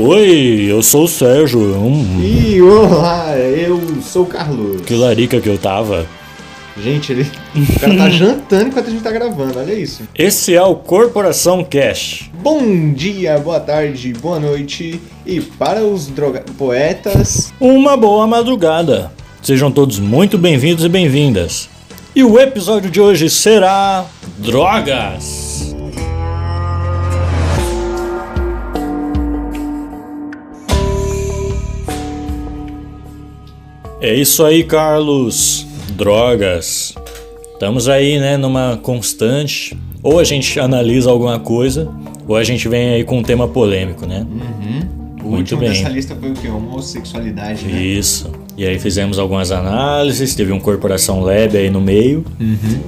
Oi, eu sou o Sérgio. Hum, E olá, eu sou o Carlos. que larica que eu tava. Gente, ele, o cara tá jantando enquanto a gente tá gravando, olha isso. Esse é o Corporação Cash. Bom dia, boa tarde, boa noite. E para os droga poetas, Uma boa madrugada. Sejam todos muito bem-vindos e bem-vindas. E o episódio de hoje será Drogas. É isso aí, Carlos. Drogas. Estamos aí, né, numa constante. Ou a gente analisa alguma coisa, ou a gente vem aí com um tema polêmico, né? o Muito último bem. dessa lista foi o quê? Homossexualidade, né? Isso. E aí fizemos algumas análises, teve um Corporação Lab aí no meio.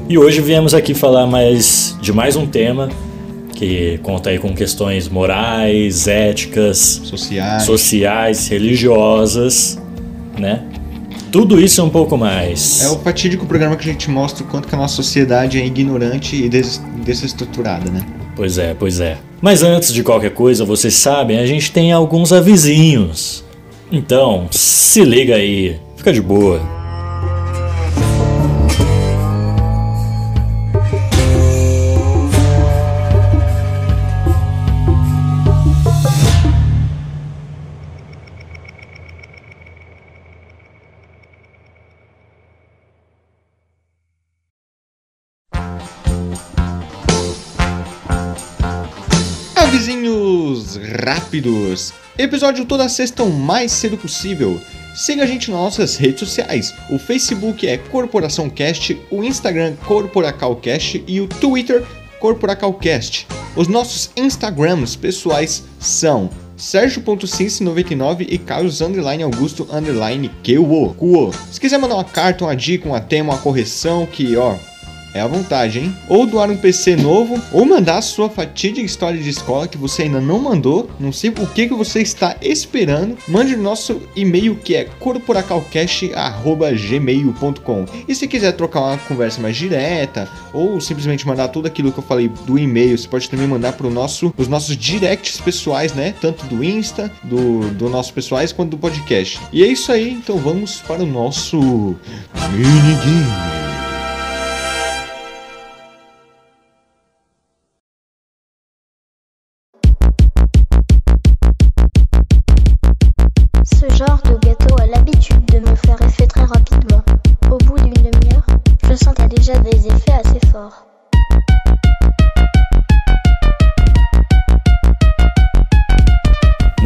E hoje viemos aqui falar mais de mais um tema que conta aí com questões morais, éticas, Sociais. sociais, religiosas, né? Tudo isso e um pouco mais. É o fatídico programa que a gente mostra o quanto que a nossa sociedade é ignorante e des desestruturada, né? Pois é, pois é. Mas antes de qualquer coisa, vocês sabem, a gente tem alguns avisinhos. Então, se liga aí, fica de boa. Rápidos. Episódio toda sexta o mais cedo possível. Siga a gente nas nossas redes sociais. O Facebook é Corporação Cast, o Instagram Corporacalcast e o Twitter Corporacalcast. Os nossos Instagrams pessoais são Sérgio.cince99 e Carlos underline Augusto underline. Se quiser mandar uma carta, uma dica, uma tema, uma correção, que ó, é à vontade, hein? Ou doar um PC novo, ou mandar a sua fatídica história de escola que você ainda não mandou. Não sei o que, que você está esperando. Mande no nosso e-mail que é corporacalcast.gmail.com E se quiser trocar uma conversa mais direta, ou simplesmente mandar tudo aquilo que eu falei do e-mail, você pode também mandar para nosso, os nossos directs pessoais, né? Tanto do Insta, do, do nosso pessoais, quanto do podcast. E é isso aí, então vamos para o nosso minigame.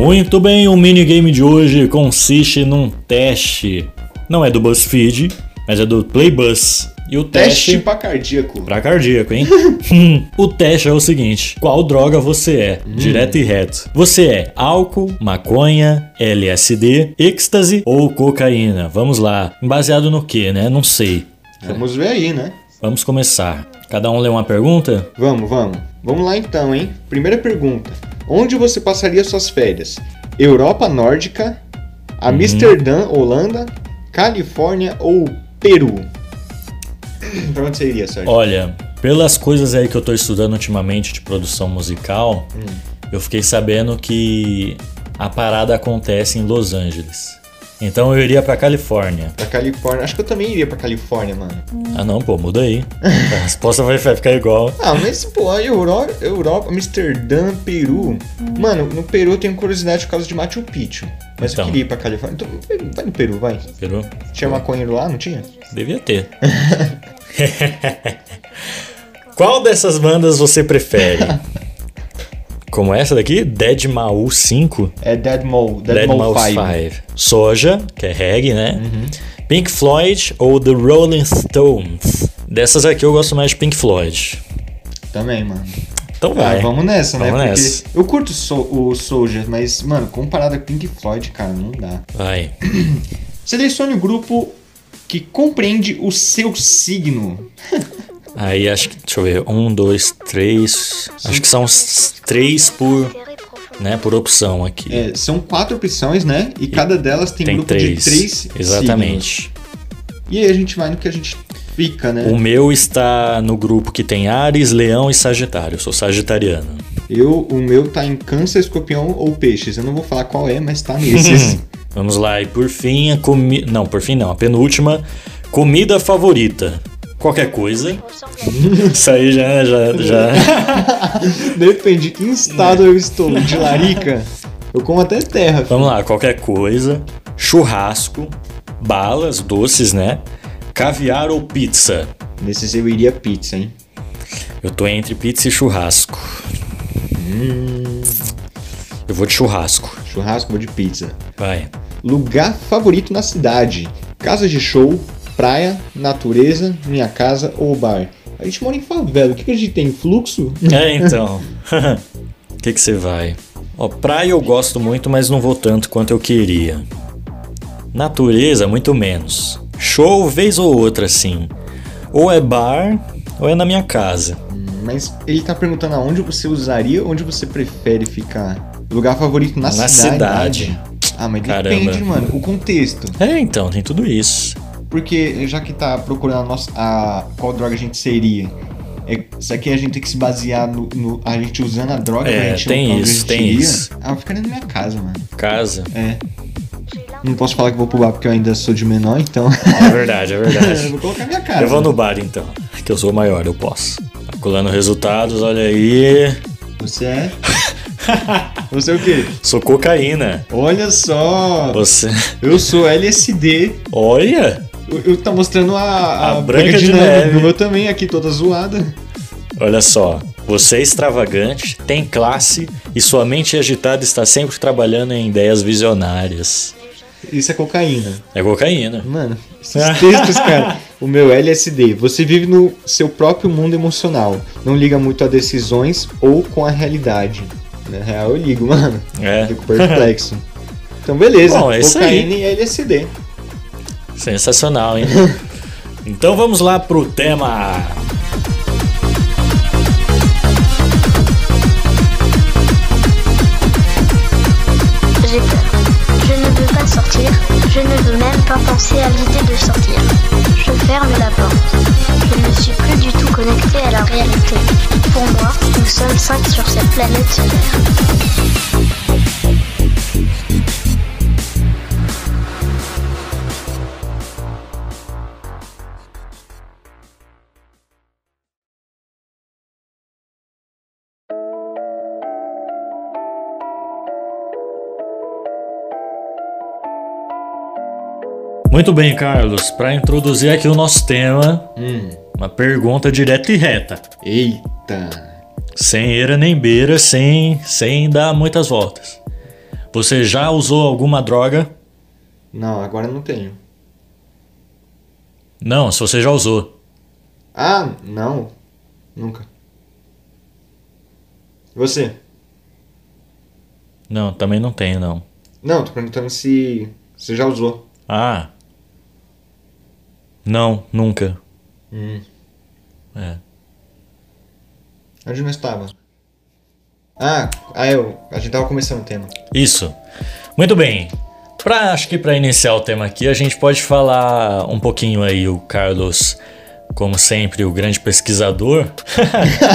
Muito bem, o minigame de hoje consiste num teste. Não é do BuzzFeed, mas é do Playbuzz. E o Teste teste. para cardíaco. Pra cardíaco, hein? o teste é o seguinte: qual droga você é? Direto e reto. Você é álcool, maconha, LSD, êxtase ou cocaína? Vamos lá. Baseado no que, né? Não sei. Vamos ver aí, né? Vamos começar. Cada um lê uma pergunta? Vamos, vamos. Vamos lá então, hein? Primeira pergunta. Onde você passaria suas férias? Europa Nórdica, Amsterdã, Holanda, Califórnia ou Peru? pra onde você iria, Sérgio? Olha, pelas coisas aí que eu tô estudando ultimamente de produção musical, eu fiquei sabendo que a parada acontece em Los Angeles. Então eu iria pra Califórnia. Pra Califórnia. Acho que eu também iria pra Califórnia, mano. Ah não, pô, muda aí. A resposta vai ficar igual. Ah, mas pô, a Euro... Europa, Amsterdã, Peru. Mano, no Peru eu tenho curiosidade por causa de Machu Picchu. Mas Então. eu queria ir pra Califórnia. Então, vai no Peru, vai. Peru? Tinha maconheiro lá, não tinha? Devia ter. Qual dessas bandas você prefere? Como essa daqui? Dead Mau 5? É Deadmau, Dead Deadmau Mouse 5. 5. Soja, que é reggae, né? Uhum. Pink Floyd ou The Rolling Stones? Dessas aqui eu gosto mais de Pink Floyd. Também, mano. Então Ah, vai. vamos nessa, né? Vamos Porque nessa. eu curto so- o Soldier, mas, mano, comparado a Pink Floyd, cara, não dá. Vai. Selecione o grupo que compreende o seu signo. Aí acho que. Deixa eu ver. Um, dois, três. Acho que são três por. Né, por opção aqui. É, são quatro opções, né? E cada delas tem, Tem grupo três. de três Exatamente. signos. E aí a gente vai no que a gente fica, né? O meu está no grupo que tem Ares, Leão e Sagitário. Eu sou sagitariano. Eu, o meu tá em câncer, escorpião ou peixes. Eu não vou falar qual é, mas tá nesses. Vamos lá, e por fim, a comi... Não, por fim não, a penúltima. Comida favorita. Qualquer coisa. Isso aí já. já, já... Depende de que estado eu estou. De larica, eu como até terra. Vamos lá, qualquer coisa. Churrasco, balas, doces, né? Caviar ou pizza? Nesses eu iria pizza, hein? Eu tô entre pizza e churrasco. Eu vou de churrasco. Churrasco, vou de pizza. Vai. Lugar favorito na cidade: casa de show, praia, natureza, minha casa ou bar. A gente mora em favela, o que, que a gente tem? Fluxo? É, então. O que que você vai? Ó, praia eu gosto muito, mas não vou tanto quanto eu queria. Natureza, muito menos. Show, vez ou outra, sim. Ou é bar, ou é na minha casa. Mas ele tá perguntando aonde você usaria, onde você prefere ficar. Lugar favorito na, Na cidade. cidade. Ah, mas Caramba. depende, mano. O contexto. É, então, tem tudo isso. Porque já que tá procurando a nossa, a, qual droga a gente seria, é, isso aqui a gente tem que se basear no, no- a gente usando a droga É, pra gente tem isso, tem iria. isso. Ah, eu ficaria na minha casa, mano. Casa. É. Não posso falar que vou pro bar porque eu ainda sou de menor, então. É verdade, é eu verdade. vou colocar minha casa. Eu vou no bar então, que eu sou maior, eu posso. Calculando resultados, olha aí. Você é. Você é o quê? Sou cocaína. Olha só! Você. Eu sou LSD. Olha! Eu, eu tá mostrando a, A Branca de Neve. Neve. O meu também aqui, toda zoada. Olha só. Você é extravagante, tem classe e sua mente agitada está sempre trabalhando em ideias visionárias. Isso é cocaína. É cocaína. Mano, esses textos, cara. O meu LSD. Você vive no seu próprio mundo emocional. Não liga muito a decisões ou com a realidade. Na real, eu ligo, mano. É. Fico perplexo. Então, beleza. Bom, é cocaína e LSD. Sensacional, hein? Então vamos lá pro tema. J'ai peur. Je ne veux pas sortir. Je ne veux même pas penser à l'idée de sortir. Je ferme la porte. Je ne suis plus du tout connecté à la réalité. Pour moi, nous sommes cinq sur cette planète solaire. Muito bem, Carlos. Para introduzir aqui o nosso tema, Hum. uma pergunta direta e reta. Eita. Sem eira nem beira, sem, sem dar muitas voltas. Você já usou alguma droga? Não, agora não tenho. Não, se você já usou. Ah, não. Nunca. Você? Não, também não tenho, não. Não, tô perguntando se você já usou. Ah. Não, nunca. Hum. É. Onde não estava? Ah, ah, eu. A gente tava começando o tema. Isso. Muito bem. Pra, acho que para iniciar o tema aqui, a gente pode falar um pouquinho aí, o Carlos, como sempre, o grande pesquisador.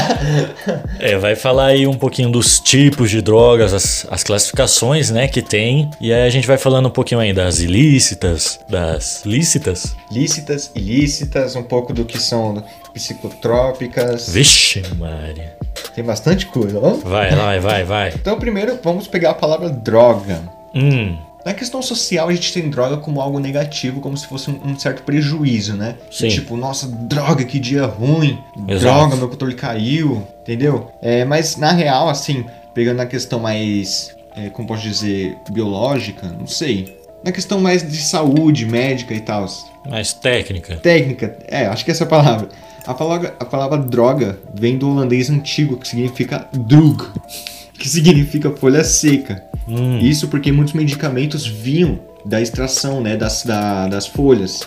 é, vai falar aí um pouquinho dos tipos de drogas, as, as classificações, né, que tem. E aí a gente vai falando um pouquinho aí das ilícitas, das lícitas. Lícitas, ilícitas, um pouco do que são psicotrópicas. Vixe, Maria. Tem bastante coisa, ó. Vai, vai, vai, vai. Então, primeiro, vamos pegar a palavra droga. Hum, Na questão social, a gente tem droga como algo negativo, como se fosse um, um certo prejuízo, né? Sim. Tipo, nossa, droga, que dia ruim. Exato. Droga, meu controle caiu, entendeu? É, mas na real, assim, pegando na questão mais, é, como posso dizer, biológica, não sei. Na questão mais de saúde, médica e tal. mais técnica. Técnica, é, acho que essa é a palavra. A palavra, a palavra droga vem do holandês antigo, que significa drug, que significa folha seca. Hum, Isso porque muitos medicamentos vinham da extração, né, das, da- das folhas.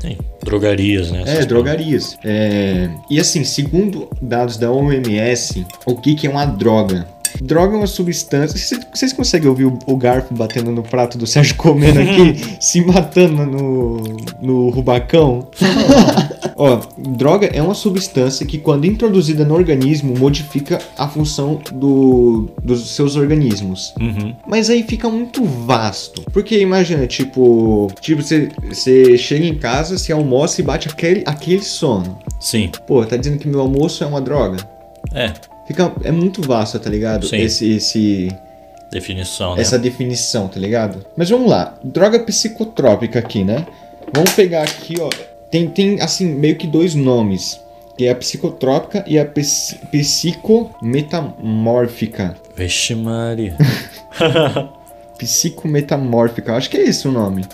tem drogarias, né? É, drogarias. É, E assim, segundo dados da OMS, o que, que é uma droga? Droga é uma substância. Vocês, vocês conseguem ouvir o, o garfo batendo no prato do Sérgio comendo aqui, se matando no, no rubacão? Ó, droga é uma substância que, quando introduzida no organismo, modifica a função do, dos seus organismos. Uhum. Mas aí fica muito vasto. Porque imagina, tipo, tipo, você, chega em casa, você almoça e bate aquele, aquele sono. Sim. Pô, tá dizendo que meu almoço é uma droga? É. Fica, é muito vasto, tá ligado? Sim. Esse, esse, Definição, né? essa definição, tá ligado? Mas vamos lá, droga psicotrópica aqui, né? Vamos pegar aqui, ó. Tem, tem assim, meio que dois nomes. Que é a psicotrópica e a psi- psicometamórfica. Vixe Maria. Psicometamórfica, acho que é esse o nome.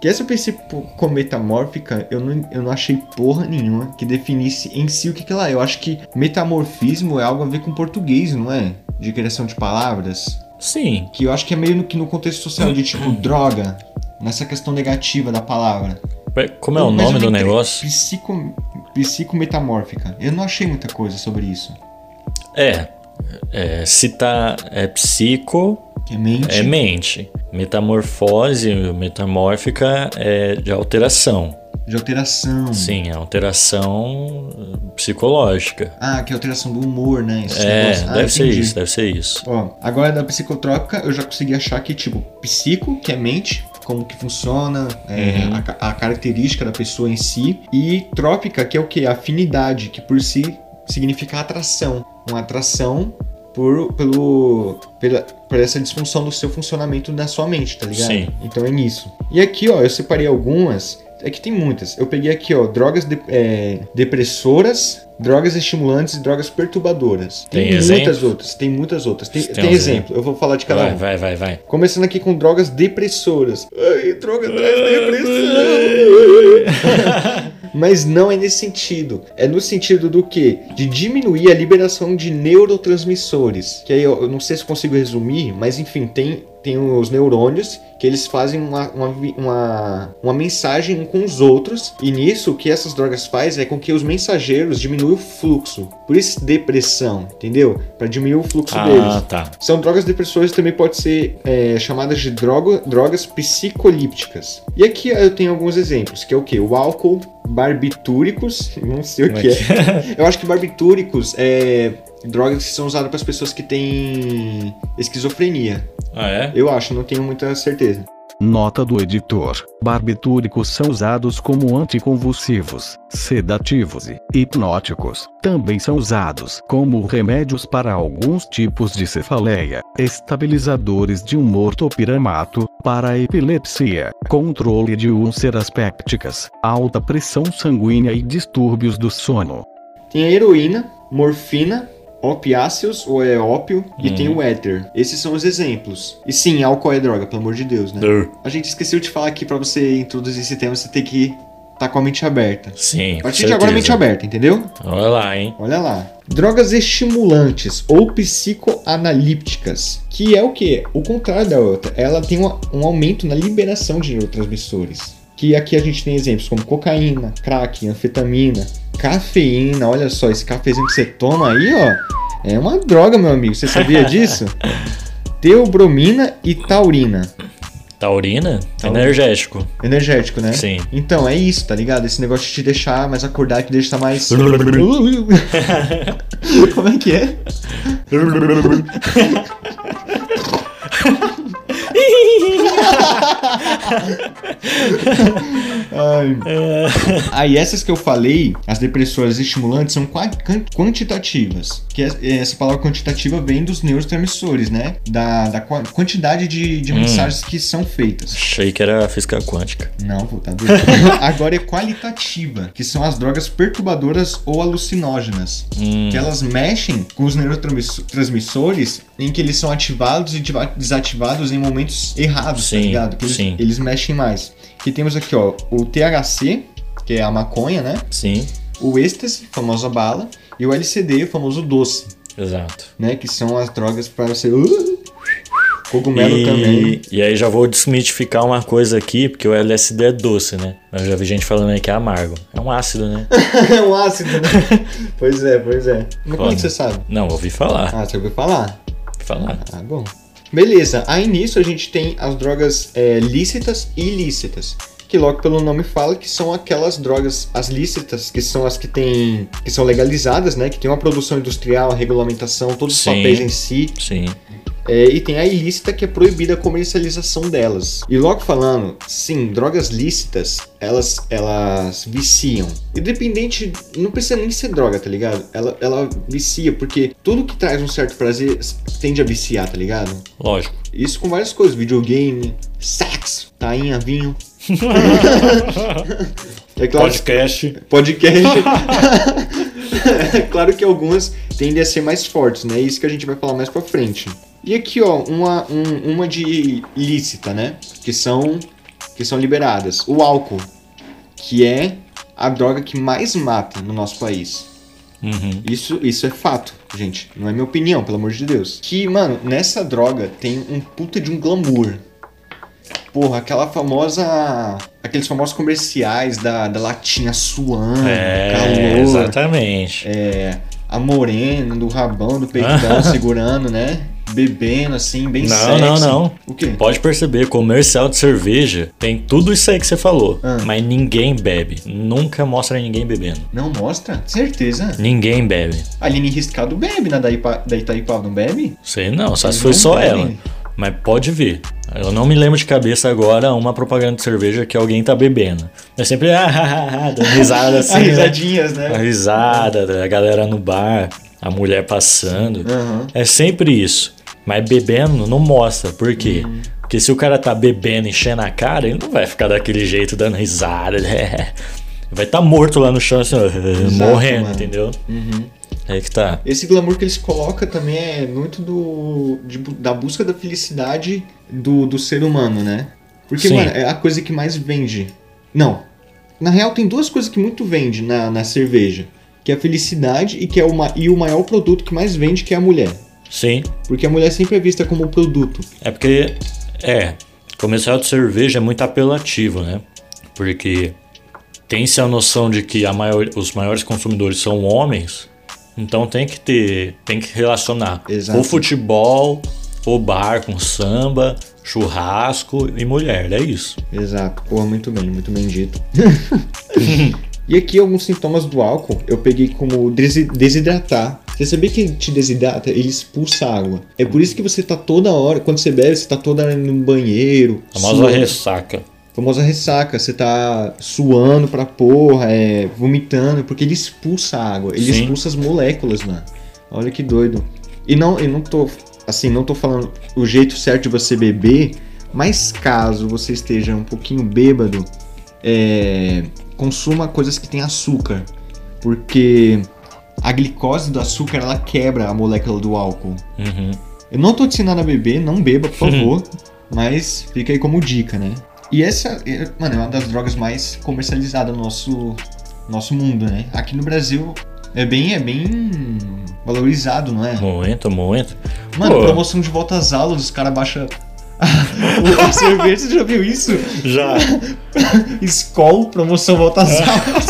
Que essa psicometamórfica, eu não, eu não achei porra nenhuma que definisse em si o que, que ela é. Eu acho que metamorfismo é algo a ver com português, não é? De criação de palavras. Sim. Que eu acho que é meio no, que no contexto social de tipo droga, nessa questão negativa da palavra. Como é o Mas nome do negócio? Psico, psicometamórfica. Eu não achei muita coisa sobre isso. É. é se tá. É psico, é mente. é mente. Metamorfose, metamórfica é de alteração. De alteração. Sim, é alteração eh, psicológica. Ah, que é alteração do humor, né? Esse É. Ah, deve ser isso, deve ser isso. Ó, agora da psicotrópica eu já consegui achar que, tipo, psico, que é mente, como que funciona, é, Uhum. a, a característica da pessoa em si, e trópica, que é o que? Afinidade, que por si significa atração. Uma atração por, pelo, pela, por essa disfunção do seu funcionamento da sua mente, tá ligado? Sim. Então é nisso. E aqui, ó, eu separei algumas. É que tem muitas. Eu peguei aqui, ó, drogas de- é, depressoras, drogas estimulantes e drogas perturbadoras. Tem, Tem muitas exemplo? outras. Tem muitas outras. Tem, Tem tem exemplo. Eu vou falar de cada Vai, um. vai, vai, vai. Começando aqui com drogas depressoras. Ai, droga traz depressão. Mas não é nesse sentido. É no sentido do quê? De diminuir a liberação de neurotransmissores. Que aí eu, eu não sei se consigo resumir, mas enfim, tem, tem os neurônios que eles fazem uma, uma, uma, uma mensagem com os outros. E nisso, o que essas drogas faz é com que os mensageiros diminuam o fluxo. Por isso, depressão, entendeu? Para diminuir o fluxo deles. Ah, tá. São drogas depressoras também pode ser é, chamadas de droga, drogas psicolípticas. E aqui eu tenho alguns exemplos, que é o que? O álcool, barbitúricos, não sei o que é é. Eu acho que barbitúricos é drogas que são usadas para as pessoas que têm esquizofrenia. Ah, é? Eu acho, não tenho muita certeza. Nota do editor: Barbitúricos são usados como anticonvulsivos, sedativos e hipnóticos. Também são usados como remédios para alguns tipos de cefaleia, estabilizadores de humor topiramato, para epilepsia, controle de úlceras pépticas, alta pressão sanguínea e distúrbios do sono. Tem a heroína, morfina, opiáceos, ou é ópio, e Hum. tem o éter. Esses são os exemplos. E sim, álcool é droga, pelo amor de Deus, né? A gente esqueceu de falar aqui pra você introduzir esse tema, você tem que estar com a mente aberta. Sim. A partir de agora, mente aberta, entendeu? Olha lá, hein? Olha lá. Drogas estimulantes ou psicoanalípticas, que é o que? O contrário da outra. Ela tem um aumento na liberação de neurotransmissores. Que aqui a gente tem exemplos como cocaína, crack, anfetamina, cafeína. Olha só, esse cafezinho que você toma aí, ó, é uma droga, meu amigo. Você sabia disso? Teobromina e taurina. Taurina? Taurina. Energético. Energético, né? Sim. Então, é isso, tá ligado? Esse negócio de te deixar mais acordado, te deixar mais. Como é que é? Aí essas que eu falei, as depressoras estimulantes, são qua- quan- quantitativas. Que é- essa palavra quantitativa vem dos neurotransmissores, né? Da, da qua- quantidade de, de Hum. mensagens que são feitas. Achei que era física quântica. Não, pô, tá doido. Agora é qualitativa, que são as drogas perturbadoras ou alucinógenas. Hum. Que elas mexem com os neurotransmissores em que eles são ativados e desativados em momentos errados, tá Sim, ligado? Que eles, eles mexem mais. Que temos aqui, ó, o THC, que é a maconha, né? Sim, O êxtase, famosa bala, e o LCD, o famoso doce, exato. né? Que são as drogas para você. Uh, cogumelo também. E, e aí já vou desmitificar uma coisa aqui, porque o LSD é doce, né? Mas eu já vi gente falando aí que é amargo. É um ácido, né? é um ácido, né? pois é, pois é. Mas como é que você sabe? Não, ouvi falar. Ah, você ouviu falar? falar. Ah, bom. Beleza, aí nisso a gente tem as drogas é, lícitas e ilícitas. Que logo pelo nome fala que são aquelas drogas, as lícitas, que são as que têm. que são legalizadas, né? Que tem uma produção industrial, a regulamentação, todos os Sim. papéis em si. Sim. É, e tem a ilícita que é proibida a comercialização delas. E logo falando, sim, drogas lícitas, elas, elas viciam. Independente, não precisa nem ser droga, tá ligado? Ela, ela vicia, porque tudo que traz um certo prazer tende a viciar, tá ligado? Lógico. Isso com várias coisas, videogame, sexo, tainha, vinho. é claro, Podcast. podcast. é claro que algumas tendem a ser mais fortes, né? Isso que a gente vai falar mais pra frente. E aqui, ó, uma, um- uma de lícita, né? Que são, que são liberadas. O álcool, que é a droga que mais mata no nosso país. Uhum. Isso, isso é fato, gente. Não é minha opinião, pelo amor de Deus. Que, mano, nessa droga tem um puta de um glamour. Porra, aquela famosa. Aqueles famosos comerciais da, da latinha suando, É, calor. exatamente. É, a morena do rabão, do peitão, segurando, né? Bebendo, assim, bem Não, sexy. não, não. O quê? Pode perceber, comercial de cerveja tem tudo isso aí que você falou, Ah. mas ninguém bebe. Nunca mostra ninguém bebendo. Não mostra? Certeza. Ninguém bebe. A Aline Riscado bebe, na da, Ipa, da Itaipava, não bebe? Sei não, só se foi não só bebem. ela. Mas pode ver. Eu não me lembro de cabeça agora uma propaganda de cerveja que alguém tá bebendo. É sempre ah, ah, ah, dando risada assim. As né? risadinhas, né? A risada, a galera no bar, a mulher passando. Aham. É sempre isso. Mas bebendo não mostra. Por quê? Uhum. Porque se o cara tá bebendo, enchendo a cara, ele não vai ficar daquele jeito dando risada. né? Vai estar tá morto lá no chão, assim, ó, morrendo, mano. entendeu? Uhum. É que tá. Esse glamour que eles colocam também é muito do de da busca da felicidade do, do ser humano, né? Porque, Sim. mano, é a coisa que mais vende. Não. Na real, tem duas coisas que muito vende na, na cerveja. Que é a felicidade e, que é uma, e o maior produto que mais vende, que é a mulher. Sim. Porque a mulher sempre é vista como produto. É porque, é, comercial de cerveja é muito apelativo, né? Porque tem-se a noção de que a maior, os maiores consumidores são homens, então tem que ter, tem que relacionar Exato. o futebol, o bar com samba, churrasco e mulher, é isso. Exato. Porra, muito bem, muito bem dito. e aqui alguns sintomas do álcool eu peguei como desi- desidratar. Você sabia que ele te desidrata? Ele expulsa água. É por isso que você tá toda hora, quando você bebe, você tá toda hora no banheiro. A famosa ressaca. Famosa ressaca. Você tá suando pra porra, é, vomitando, porque ele expulsa água. Ele Sim. expulsa as moléculas, mano. Olha que doido. E não, eu não tô, assim, não tô falando o jeito certo de você beber, mas caso você esteja um pouquinho bêbado, é, consuma coisas que tem açúcar, porque a glicose do açúcar ela quebra a molécula do álcool. Uhum. Eu não tô te ensinando a beber, não beba, por favor. mas fica aí como dica, né? E essa, mano, é uma das drogas mais comercializadas no nosso, nosso mundo, né? Aqui no Brasil é bem, é bem valorizado, não é? Muito, muito. Mano, Pô. promoção de volta às aulas, os caras baixam a cerveja, você já viu isso? Já. Skol, promoção volta às aulas.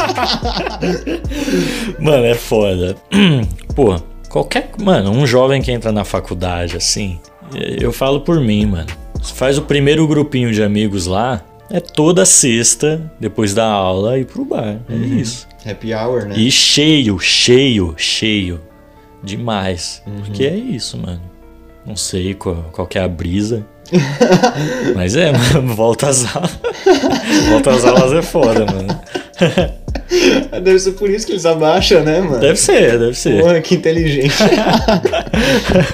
Mano, é foda. Pô, qualquer. Mano, um jovem que entra na faculdade assim, eu falo por mim, mano. Você faz o primeiro grupinho de amigos lá, é toda sexta, depois da aula, ir pro bar. É isso. Happy hour, né? E cheio, cheio, cheio. Demais. Porque é isso, mano. Não sei qual, qual que é a brisa. Mas é, mano, volta às aulas. volta às aulas é foda, mano. Deve ser por isso que eles abaixam, né, mano? Deve ser, deve ser. Porra, que inteligente.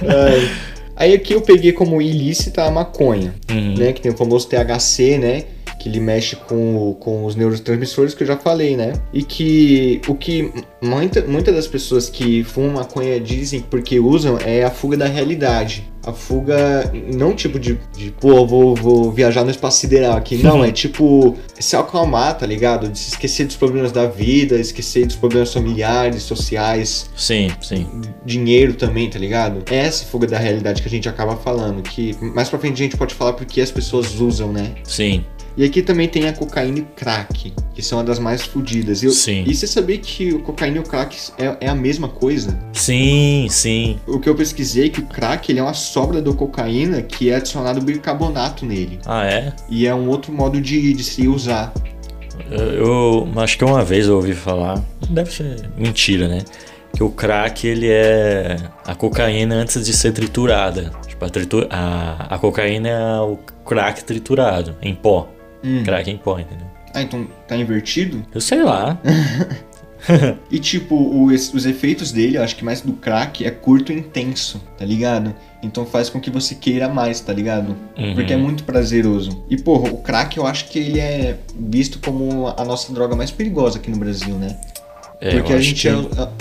Ai. Aí aqui eu peguei como ilícita a maconha, Uhum. né? Que tem o famoso THC, né? Que ele mexe com, com os neurotransmissores que eu já falei, né? E que o que muita, muitas das pessoas que fumam maconha dizem porque usam é a fuga da realidade. A fuga, não tipo de, de pô, vou, vou viajar no espaço sideral aqui. Não, é tipo se acalmar, tá ligado? De se esquecer dos problemas da vida, esquecer dos problemas familiares, sociais, Sim, sim. dinheiro também, tá ligado? É essa fuga da realidade que a gente acaba falando, que mais pra frente a gente pode falar porque as pessoas usam, né? Sim. E aqui também tem a cocaína e o crack, que são uma das mais fodidas. E Sim. E você sabia que o cocaína e o crack é, é a mesma coisa? Sim, sim. O que eu pesquisei é que o crack ele é uma sobra do cocaína que é adicionado bicarbonato nele. Ah, é? E é um outro modo de, de se usar. Eu, eu acho que uma vez eu ouvi falar, deve ser mentira, né? Que o crack ele é a cocaína antes de ser triturada. Tipo, a, tritu- a, a cocaína é o crack triturado em pó. Hum. Crack em pó, entendeu? Ah, então tá invertido? Eu sei lá. E tipo, o- es- os efeitos dele, eu acho que mais do crack, é curto e intenso, tá ligado? Então faz com que você queira mais, tá ligado? Uhum. Porque é muito prazeroso. E porra, o crack eu acho que ele é visto como a nossa droga mais perigosa aqui no Brasil, né? É, Porque a gente que- é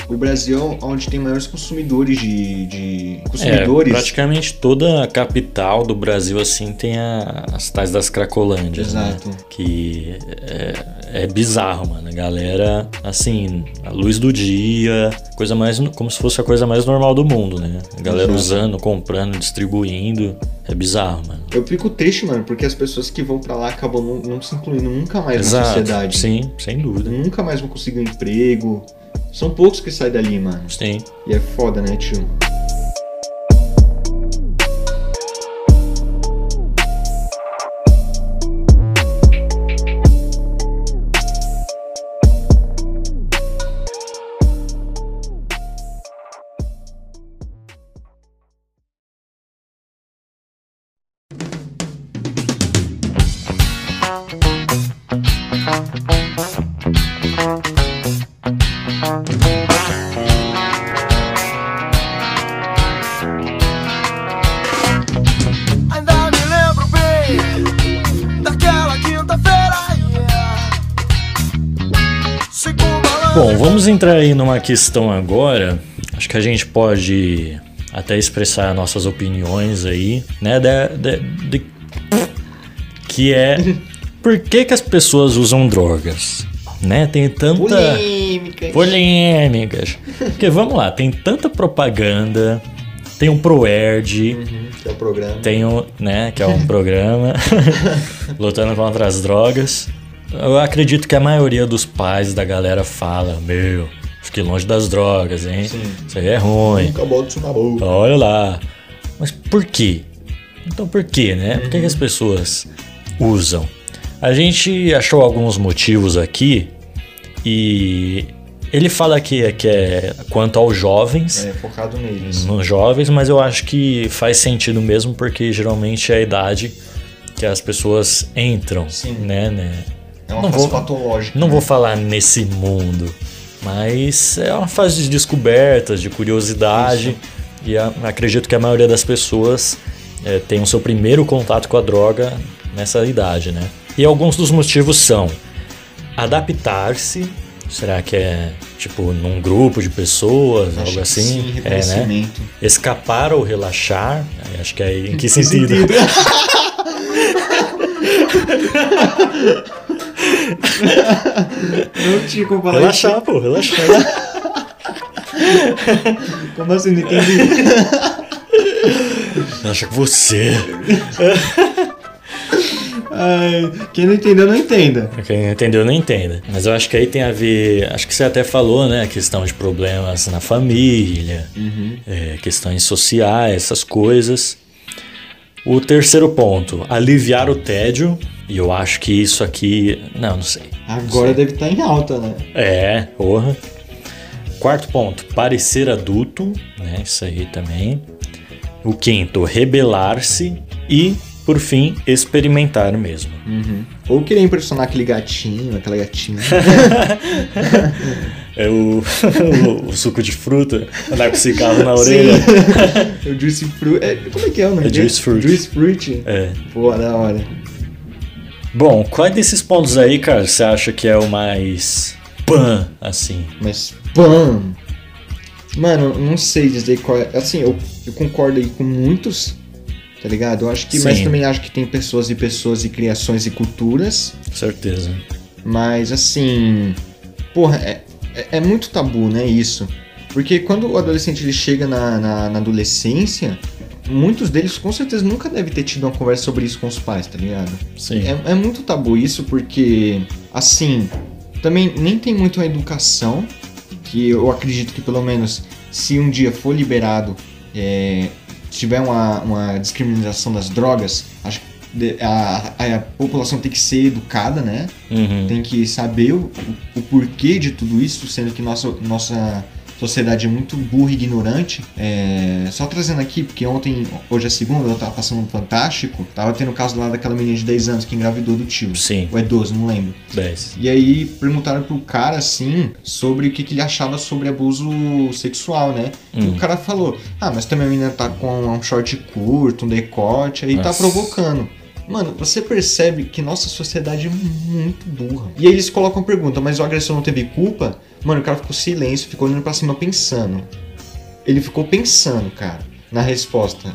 o- Brasil é onde tem maiores consumidores de, de É, consumidores. praticamente toda a capital do Brasil, assim, tem a- as tais das Cracolândias, né? Exato. Que é, é bizarro, mano. A galera, assim, a luz do dia, coisa mais. Como se fosse a coisa mais normal do mundo, né? A galera Exato. usando, comprando, distribuindo. É bizarro, mano. Eu fico triste, mano, porque as pessoas que vão pra lá acabam não, não se incluindo nunca mais na Exato. sociedade. Sim, sem dúvida. Nunca mais vão conseguir um emprego. São poucos que saem dali, mano. Sim. E é foda, né, tio? Vamos entrar aí numa questão agora. Acho que a gente pode até expressar nossas opiniões aí, né? De, que é por que, que as pessoas usam drogas? Né? Tem tanta. Polêmica. Polêmicas. Porque vamos lá, tem tanta propaganda, tem um ProErd, Que é o programa. tem o, né, que é um programa lutando contra as drogas. Eu acredito que a maioria dos pais da galera fala, meu, fique longe das drogas, hein? Sim. Isso aí é ruim. Nunca bota isso na boca. Olha lá. Mas por quê? Então por quê, né? Por que, que as pessoas usam? A gente achou alguns motivos aqui e ele fala que, que é quanto aos jovens, É, focado neles. nos jovens, mas eu acho que faz sentido mesmo porque geralmente é a idade que as pessoas entram, Sim. né? né? É uma Não fase vou- patológica. Não né? vou falar nesse mundo, mas é uma fase de descobertas, de curiosidade. E a- acredito que a maioria das pessoas é, tem o seu primeiro contato com a droga nessa idade, né? E alguns dos motivos são adaptar-se. Será que é tipo num grupo de pessoas, Acho algo assim? Sim, é, né? Escapar ou relaxar? Aí Acho que é em que Que sentido? sentido? Não tinha como falar Relaxar, pô, relaxar. Como assim? Não entendi. Relaxa com você. Ai, quem não entendeu, não entenda. Quem entendeu, não entenda. Mas eu acho que aí tem a ver. Acho que você até falou, né? A questão de problemas na família, é, questões sociais, essas coisas. O terceiro ponto, aliviar o tédio. E eu acho que isso aqui. Não, não sei. Agora deve estar em alta, né? É, porra. Quarto ponto, parecer adulto, né? Isso aí também. O quinto, rebelar-se. E, por fim, experimentar mesmo. Ou querer impressionar aquele gatinho, aquela gatinha. É o, o, o suco de fruta, andar com cigarro na orelha. O Juicy Fruit. É, como é que é o nome É? Juice Fruit. Juice Fruit. É. Pô, da hora. Bom, qual desses pontos aí, cara, você acha que é o mais pan, assim? Mas, pam! Mano, não sei dizer qual é. Assim, eu, eu concordo aí com muitos, tá ligado? Eu acho que. Mas Sim. também acho que tem pessoas e pessoas e criações e culturas. Certeza. Mas assim. Porra, é, é, é muito tabu, né? Isso. Porque quando o adolescente ele chega na, na, na adolescência, muitos deles com certeza nunca devem ter tido uma conversa sobre isso com os pais, tá ligado? Sim. É, é muito tabu isso porque, assim, também nem tem muito uma educação que eu acredito que pelo menos se um dia for liberado, é, tiver uma, uma discriminação das drogas, acho que a, a, a população tem que ser educada, né? Uhum. Tem que saber o, o porquê de tudo isso, sendo que nossa, nossa sociedade é muito burra e ignorante. É, só trazendo aqui, porque ontem, hoje é segunda, eu tava passando um Fantástico, tava tendo o caso lá daquela menina de 10 anos que engravidou do tio. Sim, Ou é 12, não lembro. 10. E aí perguntaram pro cara, assim, sobre o que, que ele achava sobre abuso sexual, né? E Hum. o cara falou, ah, mas também a menina tá com um short curto, um decote, aí tá Nossa. provocando. Mano, você percebe que nossa sociedade é muito burra. E aí eles colocam a pergunta, mas o agressor não teve culpa? Mano, o cara ficou silêncio, ficou olhando pra cima pensando. Ele ficou pensando, cara, na resposta.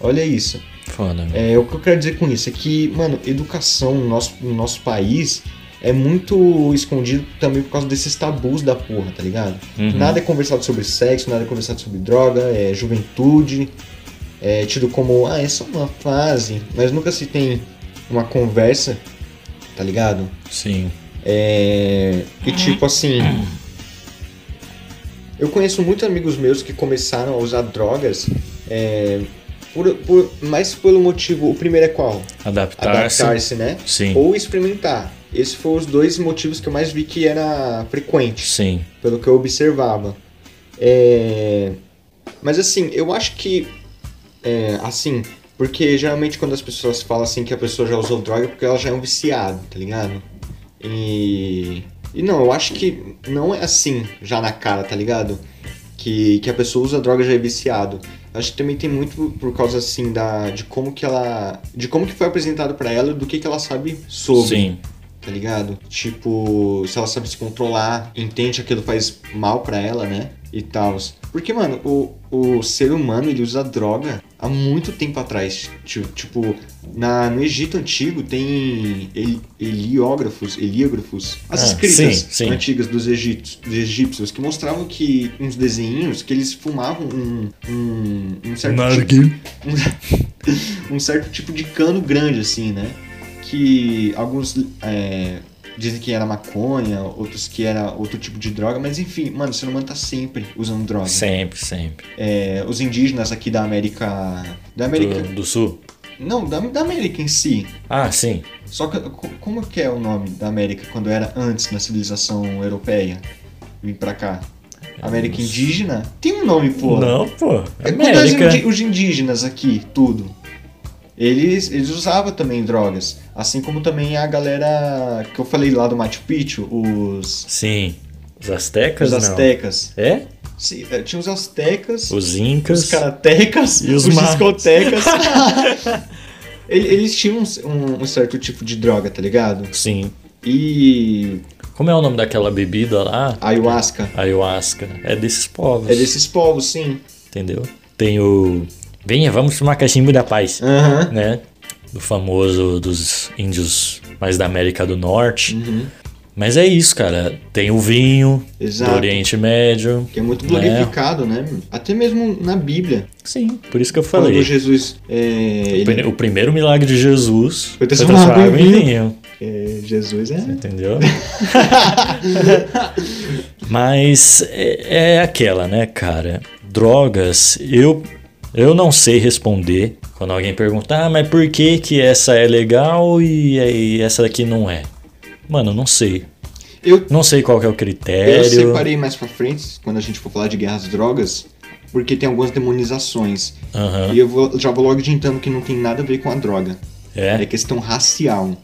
Olha isso. Foda. É, o que eu quero dizer com isso é que, mano, educação no nosso, no nosso país é muito escondido também por causa desses tabus da porra, tá ligado? Uhum. Nada é conversado sobre sexo, nada é conversado sobre droga, é juventude, é tido como, ah, é só uma fase, mas nunca se tem uma conversa, tá ligado? Sim. É. E tipo assim. Eu conheço muitos amigos meus que começaram a usar drogas. É, por, por, mais pelo motivo. O primeiro é qual? Adaptar-se. Adaptar-se, né? Sim. Ou experimentar. Esses foram os dois motivos que eu mais vi que era frequente, Sim. pelo que eu observava. É, Mas assim, eu acho que. É, assim, porque geralmente quando as pessoas falam assim que a pessoa já usou droga é porque ela já é um viciado, tá ligado? E. E não, eu acho que não é assim já na cara, tá ligado? Que, que a pessoa usa droga já é viciado. Acho que também tem muito por causa assim da de como que ela, de como que foi apresentado pra ela, e do que que ela sabe sobre Sim. tá ligado? Tipo, se ela sabe se controlar, entende que aquilo faz mal pra ela, né? E tal. Porque, mano, o, o ser humano ele usa droga há muito tempo atrás. Ti- Tipo, na, no Egito Antigo tem heli- heliógrafos, heliógrafos, as Ah, escritas sim, sim. antigas dos, egípcios, dos egípcios que mostravam que uns desenhinhos que eles fumavam um, um, um certo tipo, Narguilé. um certo tipo de cano grande, assim, né? Que alguns é, dizem que era maconha, outros que era outro tipo de droga, mas enfim, mano, o ser humano tá sempre usando droga. Sempre, sempre. É, os indígenas aqui da América. Da América. Do, do sul. Não, da, da América em si. Ah, sim. Só que co- como que é o nome da América quando era antes da civilização europeia? Vir pra cá. América indígena? Tem um nome, pô. Não, pô. É América. indi- os indígenas aqui, tudo. Eles, eles usavam também drogas. Assim como também a galera que eu falei lá do Machu Picchu, os, Sim. Os astecas, os não. astecas. É? Sim, é, tinha os astecas, Os incas. os karatecas, E os os, discotecas. Ele- eles tinham um- um certo tipo de droga, tá ligado? Sim. E Como é o nome daquela bebida lá? ayahuasca Ayahuasca. É desses povos. é desses povos, sim. Entendeu? Tem o. Venha, vamos tomar cachimbo da paz. Aham. Né? Do famoso dos índios mais da América do Norte. Uhum. Mas é isso, cara. Tem o vinho Exato. do Oriente Médio. Que é muito né? glorificado, né? Até mesmo na Bíblia. Sim, por isso que eu Quando falei. Jesus. É, ele- O primeiro milagre de Jesus Foi foi transformar transformar água em vinho. é, Jesus é. Entendeu? Mas é, é aquela, né, cara? Drogas, eu, eu não sei responder quando alguém perguntar, ah, mas por que que essa é legal e, e essa daqui não é? Mano, não sei. Eu, Não sei qual é o eu critério. separei mais pra frente, quando a gente for falar de guerras às drogas, porque tem algumas demonizações. Aham. E eu vou, já vou logo adiantando que não tem nada a ver com a droga. É É? questão racial.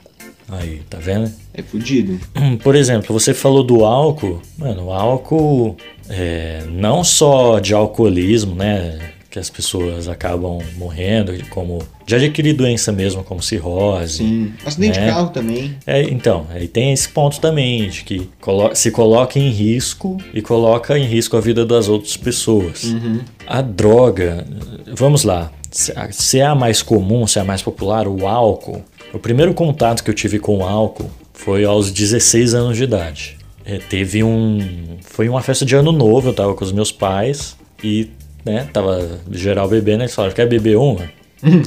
Aí, tá vendo? É fudido. Por exemplo, você falou do álcool. Mano, o álcool é, não só de alcoolismo, né? Que as pessoas acabam morrendo, como de adquirir doença mesmo, como cirrose. Sim. Acidente né? de carro também. É, então, aí tem esse ponto também, de que colo- se coloca em risco e coloca em risco a vida das outras pessoas. Uhum. A droga, vamos lá, se é a mais comum, se é a mais popular, o álcool. O primeiro contato que eu tive com o álcool foi aos 16 anos de idade. É, teve um. Foi uma festa de ano novo, eu tava com os meus pais e né? Tava geral bebendo, eles falaram, quer beber uma?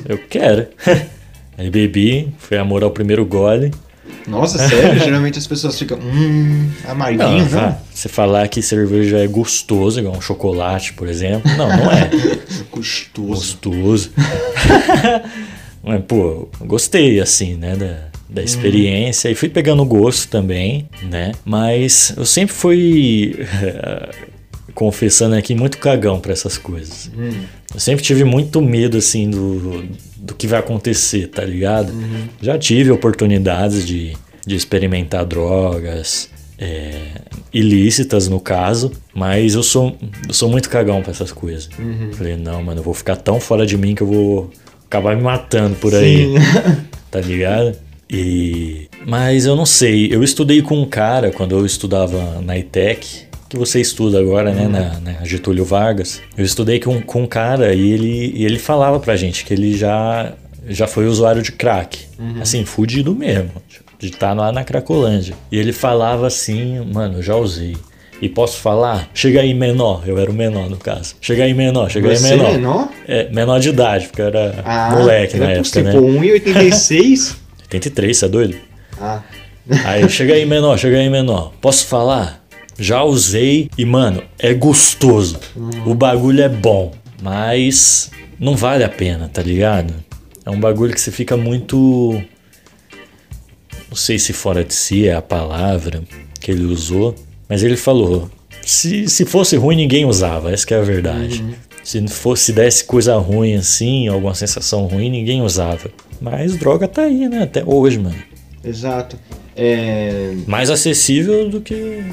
Eu quero. Aí bebi, foi amor ao primeiro gole. Nossa, sério? Geralmente as pessoas ficam, hum, amarguinho, Não, vá, você falar que cerveja é gostoso, igual um chocolate, por exemplo. Não, não é. Gostoso. gostoso. Mas, pô, gostei, assim, né, da, da experiência. E fui pegando gosto também, né? Mas eu sempre fui, confessando aqui, muito cagão pra essas coisas. Eu sempre tive muito medo, assim, do, do que vai acontecer, tá ligado? Já tive oportunidades de, de experimentar drogas. é, ilícitas no caso, mas eu sou, eu sou muito cagão pra essas coisas. Falei, não, mano, eu vou ficar tão fora de mim que eu vou acabar me matando por aí, tá ligado? E mas eu não sei, eu estudei com um cara quando eu estudava na ITEC, que você estuda agora, né, na, na Getúlio Vargas. Eu estudei com, com um cara e ele, e ele falava pra gente que ele já já foi usuário de crack. Assim, fudido mesmo. De estar lá na Cracolândia. E ele falava assim, mano, já usei. E posso falar? Chega aí menor. Eu era o menor no caso. Chega aí menor, chega Você aí menor. é menor? É, menor de idade, porque eu era Ah, moleque na época, possível. né? Pô, 1,86? 83, você é doido? ah. Aí, chega aí menor, chega aí menor. Posso falar? Já usei e, mano, é gostoso. O bagulho é bom, mas não vale a pena, tá ligado? É um bagulho que você fica muito. Não sei se fora de si é a palavra que ele usou, mas ele falou: se, se fosse ruim, ninguém usava, essa que é a verdade. Se fosse se desse coisa ruim assim, alguma sensação ruim, ninguém usava. Mas droga tá aí, né? Até hoje, mano. Exato. É... Mais acessível do que.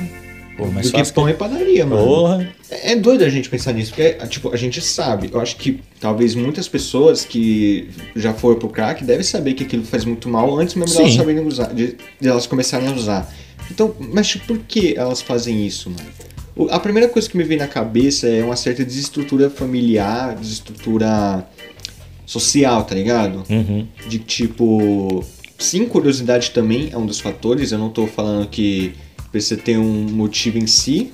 Pô, Do que pão e padaria, mano. Porra. É é doido a gente pensar nisso, porque, tipo, a gente sabe. Eu acho que talvez muitas pessoas que já foram pro crack devem saber que aquilo faz muito mal antes mesmo de elas saberem usar, de, de elas começarem a usar. Então, mas tipo, por que elas fazem isso, mano? O- A primeira coisa que me vem na cabeça é uma certa desestrutura familiar, desestrutura social, tá ligado? Uhum. de tipo. Sim, curiosidade também é um dos fatores. Eu não tô falando que precisa ter um motivo em si.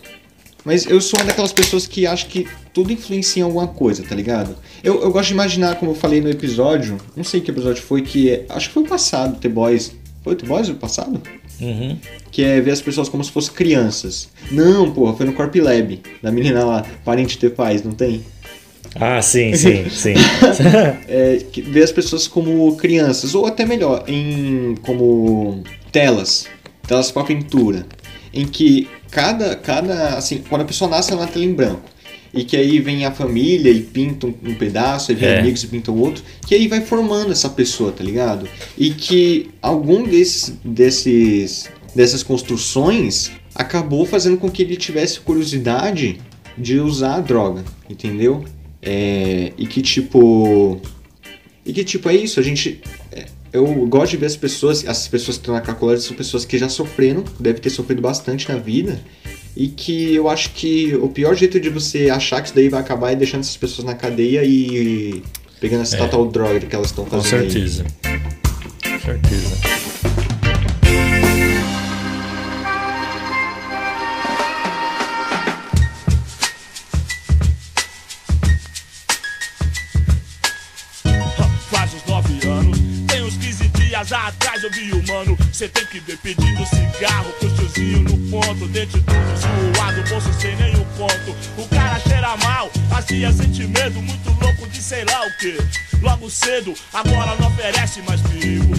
Mas eu sou uma daquelas pessoas que acho que tudo influencia em alguma coisa, tá ligado? Eu, eu gosto de imaginar, como eu falei no episódio, não sei que episódio foi, que é- acho que foi o passado, The Boys. Foi o The Boys o passado? Uhum. Que é ver as pessoas como se fossem crianças. Não, porra, foi no Corp Lab, da menina lá, parente ter pais, não tem? Ah, sim, sim, sim. é, que- ver as pessoas como crianças, ou até melhor, em como telas, telas para pintura, em que cada, cada, assim, quando a pessoa nasce ela uma tela em branco, e que aí vem a família e pinta um, um pedaço, aí vem É. amigos e pinta o outro, que aí vai formando essa pessoa, tá ligado? E que algum desses, desses, dessas construções acabou fazendo com que ele tivesse curiosidade de usar a droga, entendeu? É, e que tipo. E que tipo, é isso, a gente. Eu gosto de ver as pessoas, as pessoas que estão na Cracolândia são pessoas que já sofreram, devem ter sofrido bastante na vida. E que eu acho que o pior jeito de você achar que isso daí vai acabar é deixando essas pessoas na cadeia e pegando essa É. tal droga que elas estão Com fazendo. aí. certeza. Com certeza. Cê tem que ver pedindo cigarro com tiozinho no ponto. Dente tudo zoado, bolso sem nenhum ponto. O cara cheira mal, fazia sentir medo, muito louco de sei lá o que. Logo cedo, agora não oferece mais perigo.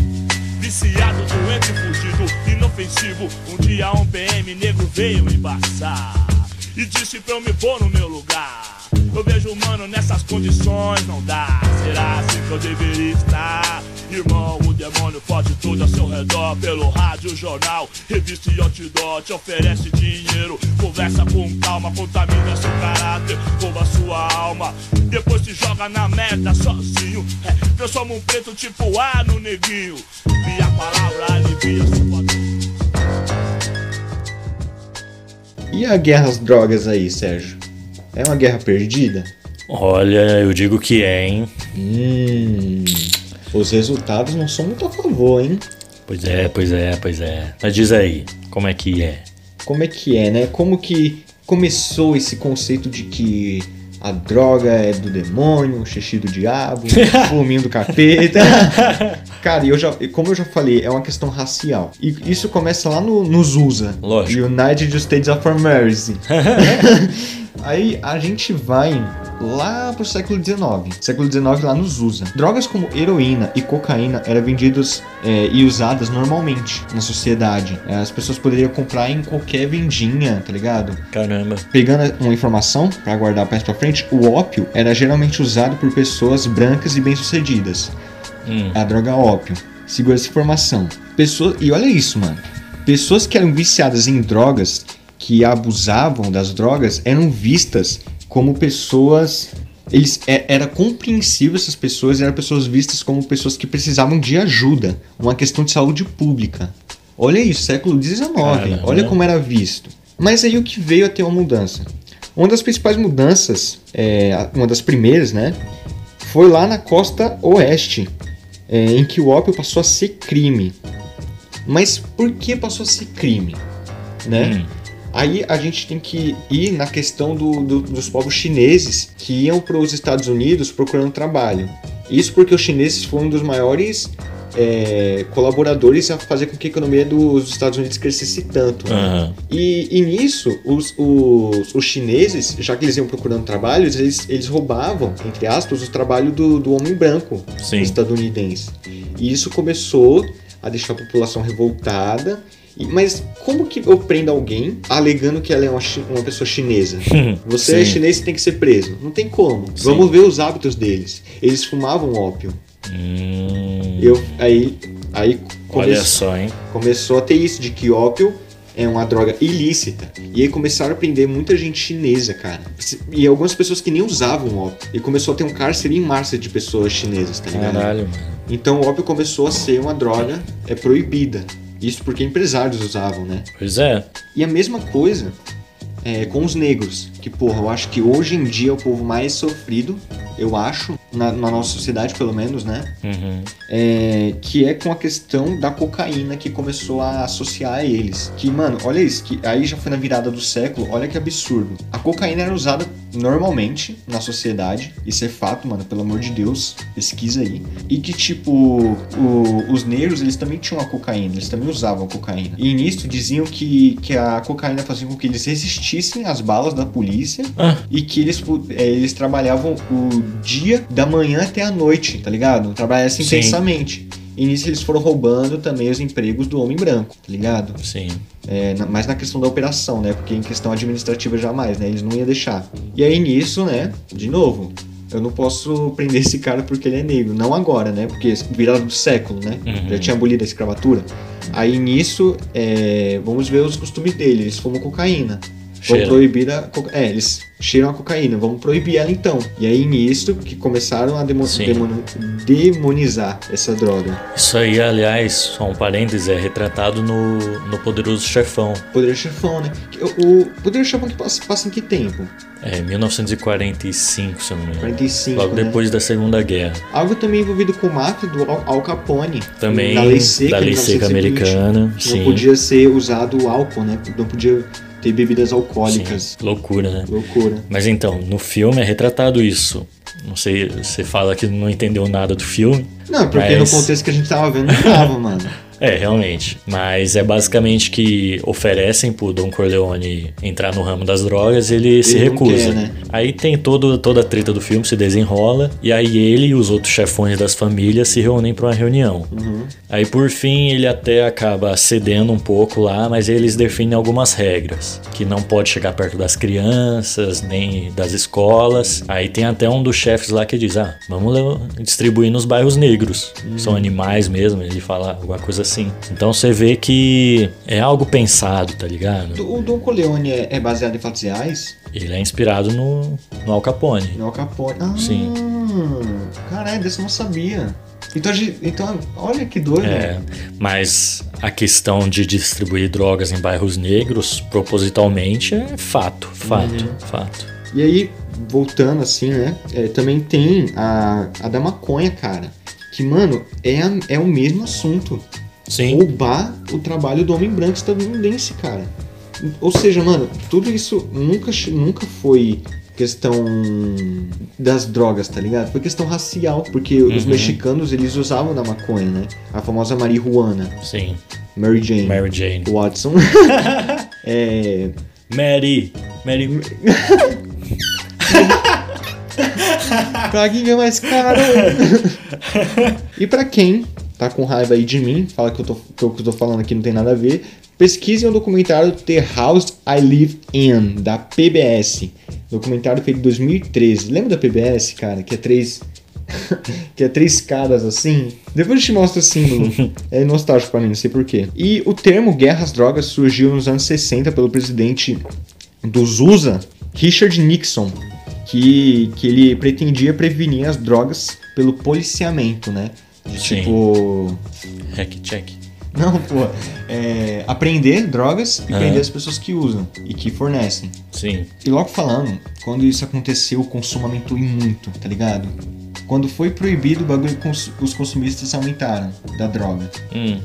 Viciado, doente, fugido, inofensivo. Um dia um PM negro veio embaçar e disse pra eu me pôr no meu lugar. Eu vejo mano nessas condições, não dá. Será assim que eu deveria estar? Irmão, o demônio pode tudo ao seu redor. Pelo rádio, jornal, revista e outdoor. Te oferece dinheiro, conversa com calma, contamina seu caráter, rouba sua alma. Depois te joga na merda sozinho. É, transforma um preto tipo A no neguinho. Minha palavra alivia sua E a guerra às drogas aí, Sérgio? É uma guerra perdida? Olha, eu digo que é, hein? Hum. Os resultados não são muito a favor, hein? Pois é, pois é, pois é. Mas diz aí, como é que é? Como é que é, né? Como que começou esse conceito de que a droga é do demônio, o xixi do diabo, o fuminho do capeta. Cara, eu já, como eu já falei, é uma questão racial. E isso começa lá no, nos USA. Lógico. United States of America. Aí a gente vai lá pro século XIX. Século XIX lá nos USA. Drogas como heroína e cocaína eram vendidas é, e usadas normalmente na sociedade. É, as pessoas poderiam comprar em qualquer vendinha, tá ligado? Caramba. Pegando uma informação pra guardar mais pra frente, o ópio era geralmente usado por pessoas brancas e bem-sucedidas. Hum. A droga ópio. Segura essa informação. Pessoas, e olha isso, mano. Pessoas que eram viciadas em drogas, que abusavam das drogas, eram vistas como pessoas. Eles é- era compreensível essas pessoas, eram pessoas vistas como pessoas que precisavam de ajuda, uma questão de saúde pública. Olha isso, século XIX, Caramba. olha como era visto. Mas aí o que veio a ter uma mudança? Uma das principais mudanças, é, uma das primeiras, né, foi lá na costa oeste, é, em que o ópio passou a ser crime. Mas por que passou a ser crime? Né? Hum. Aí a gente tem que ir na questão do- do- dos povos chineses que iam para os Estados Unidos procurando trabalho. Isso porque os chineses foram um dos maiores é, colaboradores a fazer com que a economia dos Estados Unidos crescesse tanto. Aham. E, e nisso, os, os, os chineses, já que eles iam procurando trabalhos, eles, eles roubavam, entre aspas, o trabalho do, do homem branco Sim. estadunidense. E isso começou a deixar a população revoltada. Mas como que eu prendo alguém alegando que ela é uma, uma pessoa chinesa? Você é Sim. chinês e tem que ser preso. Não tem como. Sim. Vamos ver os hábitos deles. Eles fumavam ópio. Hum. Eu, aí aí Olha começou, só, hein? começou a ter isso, de que ópio é uma droga ilícita. E aí começaram a prender muita gente chinesa, cara. E algumas pessoas que nem usavam ópio. E começou a ter um cárcere em massa de pessoas chinesas, tá ligado? Caralho, mano. Então o ópio começou a ser uma droga é proibida. Isso porque empresários usavam, né? Pois é. E a mesma coisa é, com os negros. Que, porra, eu acho que hoje em dia é o povo mais sofrido, eu acho, na, na nossa sociedade pelo menos, né? Uhum. É, que é com a questão da cocaína que começou a associar a eles. Que, mano, olha isso, que aí já foi na virada do século, olha que absurdo. A cocaína era usada normalmente na sociedade, isso é fato, mano, pelo amor de Deus, pesquisa aí. E que, tipo, o- os negros, eles também tinham a cocaína, eles também usavam a cocaína. E nisso diziam que, que a cocaína fazia com que eles resistissem às balas da polícia Ah, e que eles, é, eles trabalhavam o dia da manhã até a noite, tá ligado? Trabalhassem Sim. intensamente. E nisso eles foram roubando também os empregos do homem branco, tá ligado? sim. É, na- mais na questão da operação, né? Porque em questão administrativa jamais, né? Eles não iam deixar. E aí nisso, né? De novo, eu não posso prender esse cara porque ele é negro. Não agora, né? Porque virada do século, né? Uhum. Já tinha abolido a escravatura. Aí nisso, é, vamos ver os costumes dele. Eles fumam cocaína. Vamos proibir a coca... É, eles cheiram a cocaína, vamos proibir ela então. E aí nisso que começaram a demo- Sim. demono- demonizar essa droga. Isso aí, aliás, só um parêntese, é retratado no, no Poderoso Chefão. Poder chefão, né? O, o poder chefão que passa, passa em que tempo? É, 1945, se eu não me engano. 45. Logo né? depois da Segunda Guerra. Algo também envolvido com máfia do Al, Capone. Também Na lei seca, da lei seca 1920, americana. que Sim. Não podia ser usado álcool, né? Não podia ter bebidas alcoólicas. Sim. Loucura, né? Loucura. Mas então, no filme é retratado isso. Não sei, você fala que não entendeu nada do filme. Não, porque Mas- no contexto que a gente tava vendo, não tava, mano. É, realmente. Mas é basicamente que oferecem pro Don Corleone entrar no ramo das drogas e ele, se não recusa. quer, né? Aí tem todo, toda a treta do filme, se desenrola. E aí ele e os outros chefões das famílias se reúnem pra uma reunião. Uhum. Aí por fim ele até acaba cedendo um pouco lá, mas eles definem algumas regras. Que não pode chegar perto das crianças, nem das escolas. Aí tem até um dos chefes lá que diz: Ah, vamos distribuir nos bairros negros. São animais mesmo, ele fala alguma coisa assim. Então você vê que é algo pensado, tá ligado? O Don Corleone é, é baseado em fatos reais? Ele é inspirado no, no Al Capone. No Al Capone. Ah, Sim. Caralho, desse eu não sabia. Então, então olha que doido. É, mas a questão de distribuir drogas em bairros negros propositalmente é fato, fato, fato. E aí, voltando assim, né? é, também tem a, a da maconha, cara. Que, mano, é, a- é o mesmo assunto. Sim, Roubar o trabalho do homem branco estadunidense, cara. Ou seja, mano, tudo isso nunca, nunca foi questão das drogas, tá ligado? Foi questão racial, porque os Uhum. mexicanos eles usavam da maconha, né? A famosa marihuana, Sim. Mary Jane, Mary Jane. Watson. é, Mary. Mary. Caguinha mais caro. e pra quem tá com raiva aí de mim, fala que, eu tô, que eu tô falando aqui não tem nada a ver, pesquisem o documentário The House I Live In, da PBS. Documentário feito em 2013. Lembra da PBS, cara? Que é três. que é três escadas assim. Depois eu te mostro o símbolo. é nostálgico pra mim, não sei porquê. E o termo guerra às drogas surgiu nos anos 60 pelo presidente dos USA, Richard Nixon, que, que ele pretendia prevenir as drogas pelo policiamento, né? Sim. tipo. Hack check. Não, pô. É, aprender drogas e Aham. prender as pessoas que usam e que fornecem. Sim. E logo falando, quando isso aconteceu, o consumo aumentou muito, tá ligado? Quando foi proibido, o bagulho, cons- os consumistas aumentaram da droga. Hum.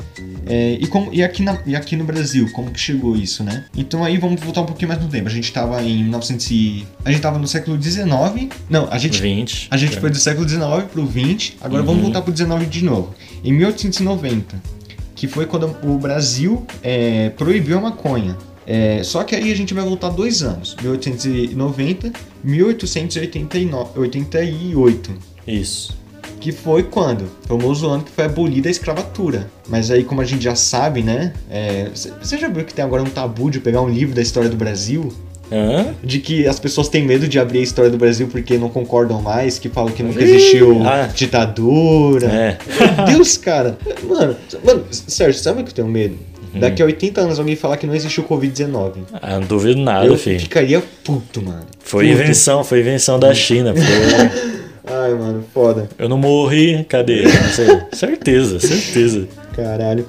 É, e, como, e, aqui na- e aqui no Brasil, como que chegou isso, né? Então aí vamos voltar um pouquinho mais no tempo. A gente tava em 1900 e... A gente tava no século XIX. Não, a gente, 20. a gente foi do século XIX pro 20. Agora Uhum. vamos voltar pro 19 de novo. Em 1890, que foi quando o Brasil é, proibiu a maconha. É, só que aí a gente vai voltar dois anos. 1890, 1888. Isso. Que foi quando? Famoso ano que foi abolida a escravatura. Mas aí, como a gente já sabe, né? é, Você já viu que tem agora um tabu de pegar um livro da história do Brasil? Hã? De que as pessoas têm medo de abrir a história do Brasil porque não concordam mais, que falam que nunca existiu ah. ditadura. É. Meu Deus, cara. Mano, mano, Sérgio, sabe o que eu tenho medo? Uhum. Daqui a 80 anos alguém falar que não existiu Covid-19. Ah, não duvido nada, Eu filho. ficaria puto, mano. Foi Puto. invenção, foi invenção da China. foi- Ai, mano, foda. Eu não morri, cadê? Não sei. certeza, certeza. Caralho.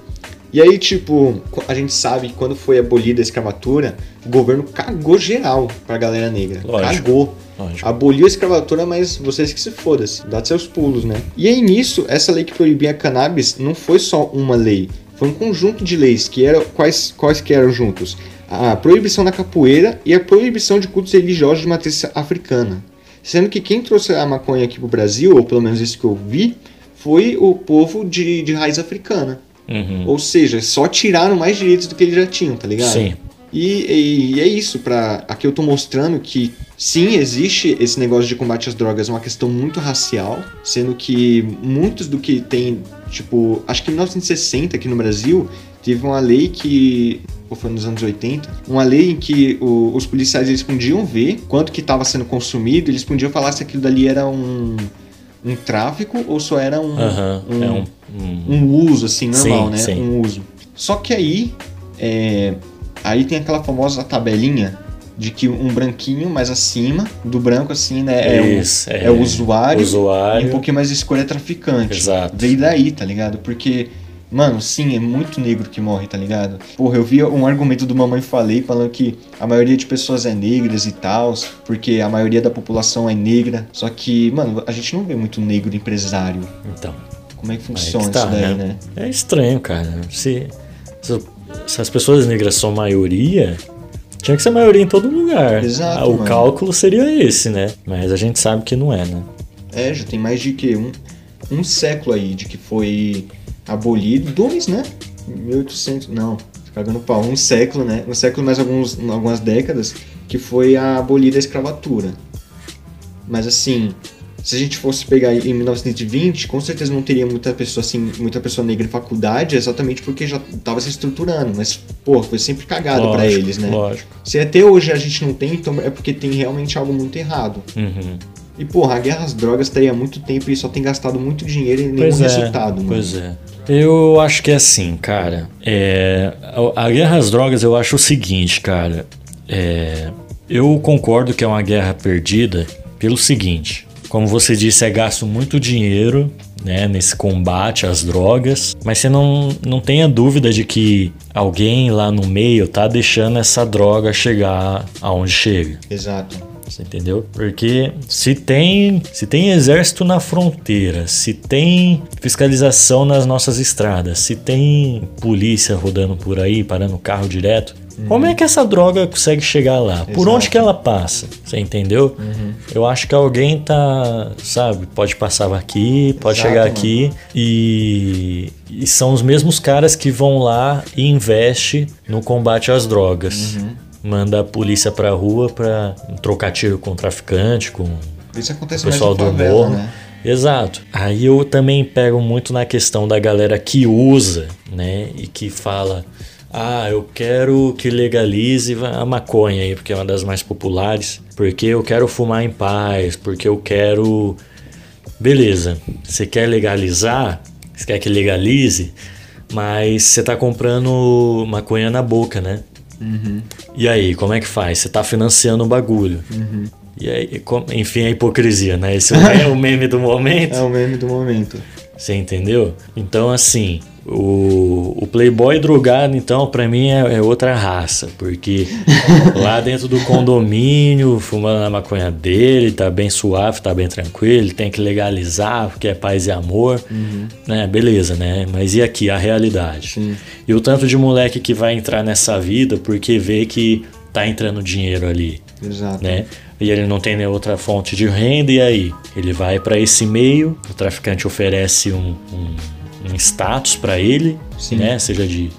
E aí, tipo, a gente sabe que quando foi abolida a escravatura, o governo cagou geral pra galera negra. Lógico. Cagou. Lógico. Aboliu a escravatura, mas vocês que se foda-se. Dá seus pulos, né? E aí, nisso, essa lei que proibia a cannabis não foi só uma lei. Foi um conjunto de leis que eram... Quais, quais que eram juntos? A proibição da capoeira e a proibição de cultos religiosos de matriz africana. Sendo que quem trouxe a maconha aqui pro Brasil, ou pelo menos isso que eu vi, foi o povo de, de raiz africana. Uhum. Ou seja, só tiraram mais direitos do que eles já tinham, tá ligado? Sim. E, e- e é isso, pra, aqui eu tô mostrando que sim, existe esse negócio de combate às drogas, é uma questão muito racial, sendo que muitos do que tem, tipo, acho que em 1960 aqui no Brasil, teve uma lei que, ou foi nos anos 80, uma lei em que o- os policiais eles podiam ver quanto que estava sendo consumido, eles podiam falar se aquilo dali era um, um tráfico ou só era um, um- É um. um- um uso assim normal, Sim, né? sim. Um uso. Só que aí, é, aí tem aquela famosa tabelinha de que um branquinho mais acima do branco assim, né? É, o, Isso, é o usuário, usuário. e um pouquinho mais escuro é traficante. Exato. Veio daí, tá ligado? Porque Mano, sim, é muito negro que morre, tá ligado? Porra, eu vi um argumento do Mamãe Falei falando que a maioria de pessoas é negras e tal, porque a maioria da população é negra. Só que, mano, a gente não vê muito negro empresário. Então. Como é que funciona que tá, isso daí, né? É estranho, cara. Se, se, se as pessoas negras são maioria, tinha que ser maioria em todo lugar. Exato, Ah, o mano. cálculo seria esse, né? Mas a gente sabe que não é, né? É, já tem mais de que um, um século aí de que foi abolido. Dois, né? 1800. Não, cagando pau. Um século, né? Um século mais alguns, algumas décadas que foi a abolida a escravatura. Mas assim, se a gente fosse pegar em 1920, com certeza não teria muita pessoa assim, muita pessoa negra em faculdade, exatamente porque já tava se estruturando. Mas, pô, foi sempre cagado pra Lógico, eles, né? Lógico. Se até hoje a gente não tem, então é porque tem realmente algo muito errado. Uhum. E porra, a guerra às drogas tá aí há muito tempo e só tem gastado muito dinheiro e nenhum Pois é, resultado, mano. Pois é. Eu acho que é assim, cara. É, a, a guerra às drogas, eu acho o seguinte, cara. É, eu concordo que é uma guerra perdida pelo seguinte. Como você disse, é gasto muito dinheiro né, nesse combate às drogas, mas você não, não tenha dúvida de que alguém lá no meio tá deixando essa droga chegar aonde chega. Exato. Você entendeu? Porque se tem, se tem exército na fronteira, se tem fiscalização nas nossas estradas, se tem polícia rodando por aí, parando o carro direto, Como é que essa droga consegue chegar lá? Por Exato. onde que ela passa? Você entendeu? Eu acho que alguém tá, sabe, pode passar aqui, pode Exato, chegar mano. aqui e, e são os mesmos caras que vão lá e investe no combate às drogas. Uhum. Manda a polícia pra rua pra trocar tiro com o traficante, com Isso acontece o pessoal do favela, morro. né? Exato. Aí eu também pego muito na questão da galera que usa, né? E que fala: ah, eu quero que legalize a maconha aí, porque é uma das mais populares. Porque eu quero fumar em paz, porque eu quero. Beleza, você quer legalizar, você quer que legalize, mas você tá comprando maconha na boca, né? E aí, como é que faz? Você tá financiando o bagulho. E aí, enfim, a hipocrisia, né? Esse é o meme do momento. É o meme do momento. Você entendeu? Então, assim, o, o Playboy drogado, então, pra mim é, é outra raça. Porque lá dentro do condomínio, fumando a maconha dele, tá bem suave, tá bem tranquilo, ele tem que legalizar porque é paz e amor. Né? Beleza, né? Mas e aqui, a realidade? Sim. E o tanto de moleque que vai entrar nessa vida porque vê que tá entrando dinheiro ali Exato. né? E ele não tem nenhuma outra fonte de renda, e aí? Ele vai para esse meio, o traficante oferece um, um, um status para ele, Sim. né? Seja de,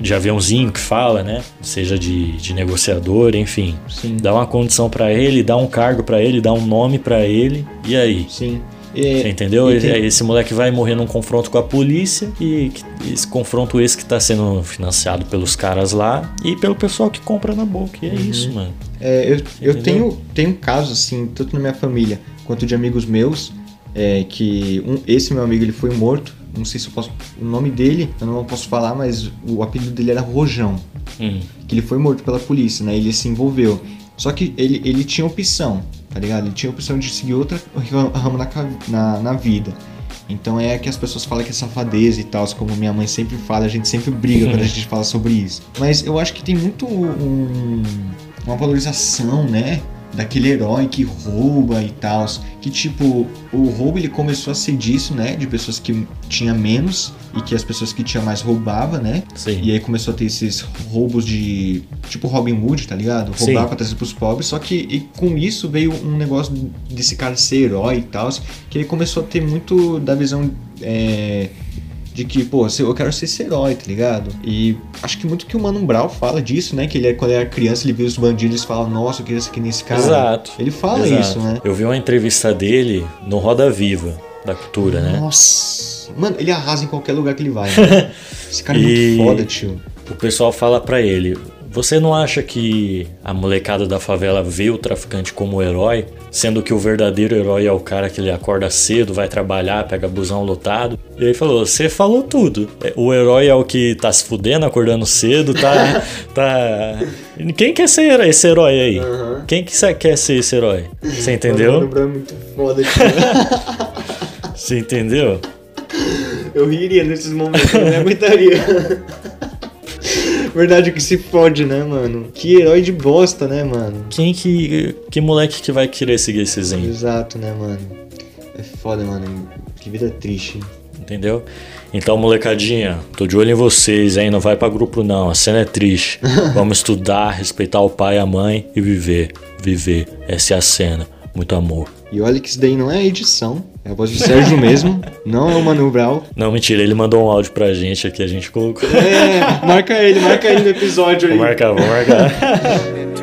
de aviãozinho que fala, né? Seja de, de negociador, enfim. Sim. Dá uma condição para ele, dá um cargo para ele, dá um nome para ele, e aí? Sim. Você E, entendeu? e tem- Esse moleque vai morrer num confronto com a polícia e esse confronto esse que tá sendo financiado pelos caras lá e pelo pessoal que compra na boca. E é Uhum. isso, mano. É, eu eu tenho, tenho casos, assim, tanto na minha família quanto de amigos meus, é, que um- esse meu amigo ele foi morto. Não sei se eu posso. O nome dele, eu não posso falar, mas o apelido dele era Rojão. Hum. Que ele foi morto pela polícia, né? Ele se envolveu. Só que ele, ele tinha opção, tá ligado? Ele tinha opção de seguir outra ramo na, na, na vida. Então é que as pessoas falam que é safadeza e tal, como minha mãe sempre fala, a gente sempre briga quando a gente fala sobre isso. Mas eu acho que tem muito um- uma valorização, né? Daquele herói que rouba e tal. Que tipo, o roubo ele começou a ser disso, né? De pessoas que tinha menos e que as pessoas que tinha mais roubava, né? Sim. E aí começou a ter esses roubos de. Tipo Robin Hood, tá ligado? Roubar pra trazer pros pobres. Só que e com isso veio um negócio desse cara ser herói e tal. Que ele começou a ter muito da visão. é, de que, pô, eu quero ser esse herói, tá ligado? E acho que muito que o Mano Brown fala disso, né? Que ele, quando era criança, ele via os bandidos e fala, nossa, eu queria ser que nem esse cara. Exato. Ele fala Exato. isso, né? Eu vi uma entrevista dele no Roda Viva da Cultura, né? Nossa. Mano, ele arrasa em qualquer lugar que ele vai. né? Esse cara é E- muito foda, tio. O pessoal fala pra ele: Você não acha que a molecada da favela vê o traficante como herói, sendo que o verdadeiro herói é o cara que ele acorda cedo, vai trabalhar, pega busão lotado? E ele falou: Você falou tudo. É, O herói é o que tá se fudendo, acordando cedo, tá. tá... Quem quer ser esse herói aí? Quem que quer ser esse herói? Você entendeu? É muito foda, tio. Você entendeu? Eu riria nesses momentos, eu não aguentaria. Verdade que se fode, né, mano? Que herói de bosta, né, mano? Quem que. Que moleque que vai querer seguir esse exemplo? Exato, né, mano? É foda, mano. Que vida triste. Entendeu? Então, molecadinha, tô de olho em vocês, hein? Não vai pra grupo, não. A cena é triste. Vamos estudar, respeitar o pai e a mãe e viver. Viver. Essa é a cena. Muito amor. E olha que isso daí não é edição. É a voz do Sérgio mesmo. Não é o Manu Brown. Não, mentira, ele mandou um áudio pra gente aqui, a gente colocou. É, marca ele, marca ele no episódio aí. Vou marcar, vou marcar.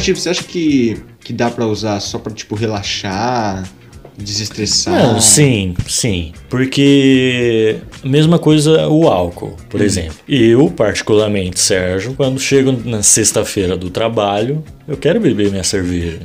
Tipo, você acha que, que dá pra usar só pra, tipo, relaxar, desestressar? Não, sim, sim. Porque mesma coisa o álcool, por exemplo. Eu, particularmente, Sérgio, quando chego na sexta-feira do trabalho, eu quero beber minha cerveja.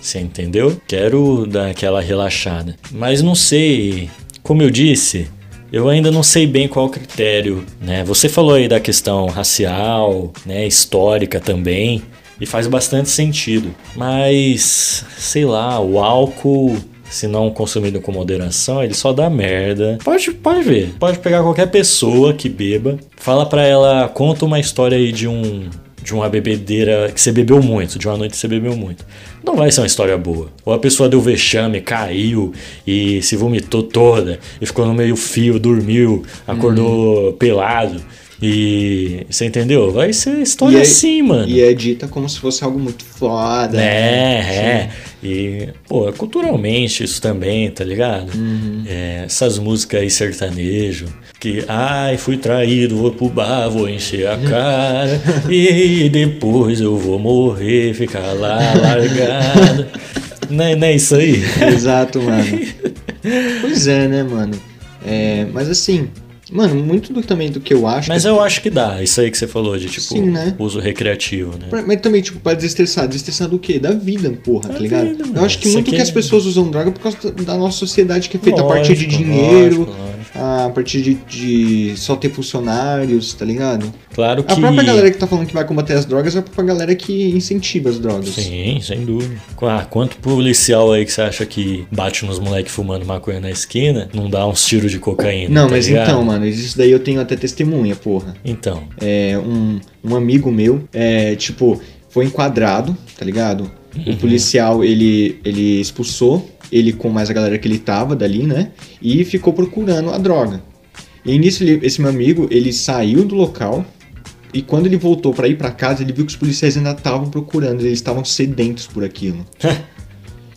Você entendeu? Quero dar aquela relaxada. Mas não sei, como eu disse, eu ainda não sei bem qual critério, né? Você falou aí da questão racial, né, histórica também, e faz bastante sentido. Mas, sei lá, o álcool se não consumido com moderação, ele só dá merda. Pode, pode ver. Pode pegar qualquer pessoa que beba, fala pra ela, conta uma história aí de um de uma bebedeira que você bebeu muito, de uma noite que você bebeu muito. Não vai ser uma história boa. Ou a pessoa deu vexame, caiu e se vomitou toda e ficou no meio fio, dormiu, acordou pelado. E você entendeu? Vai ser história é- assim, mano. E é dita como se fosse algo muito foda. né? É, é. E, pô, culturalmente isso também, tá ligado? É, essas músicas aí sertanejo, que, ai, fui traído, vou pro bar, vou encher a cara, e depois eu vou morrer, ficar lá largado. não, é, não é isso aí? Exato, mano. pois é, né, mano? É, mas assim, mano, muito do, também do que eu acho. Mas que- eu acho que dá, isso aí que você falou de, tipo, Sim, né? uso recreativo, né? Pra- Mas também, tipo, pra desestressar. Desestressar do quê? Da vida, porra, tá ligado? vida, eu acho que Isso muito que é- as pessoas usam droga por causa da nossa sociedade que é feita a partir de Lógico, dinheiro, lógico, lógico. A partir de, de só ter funcionários, tá ligado? Claro que... A própria galera que tá falando que vai combater as drogas é a própria galera que incentiva as drogas. Sim, sem dúvida. Ah, quanto policial aí que você acha que bate nos moleques fumando maconha na esquina, não dá uns tiros de cocaína? Não, tá mas ligado? então, mano, isso daí eu tenho até testemunha, porra. Então, É, um, um amigo meu, é, tipo, foi enquadrado, tá ligado? O policial, ele, ele expulsou ele com mais a galera que ele tava dali, né? E ficou procurando a droga. E nisso, ele- esse meu amigo, ele saiu do local e quando ele voltou pra ir pra casa, ele viu que os policiais ainda estavam procurando, eles estavam sedentos por aquilo.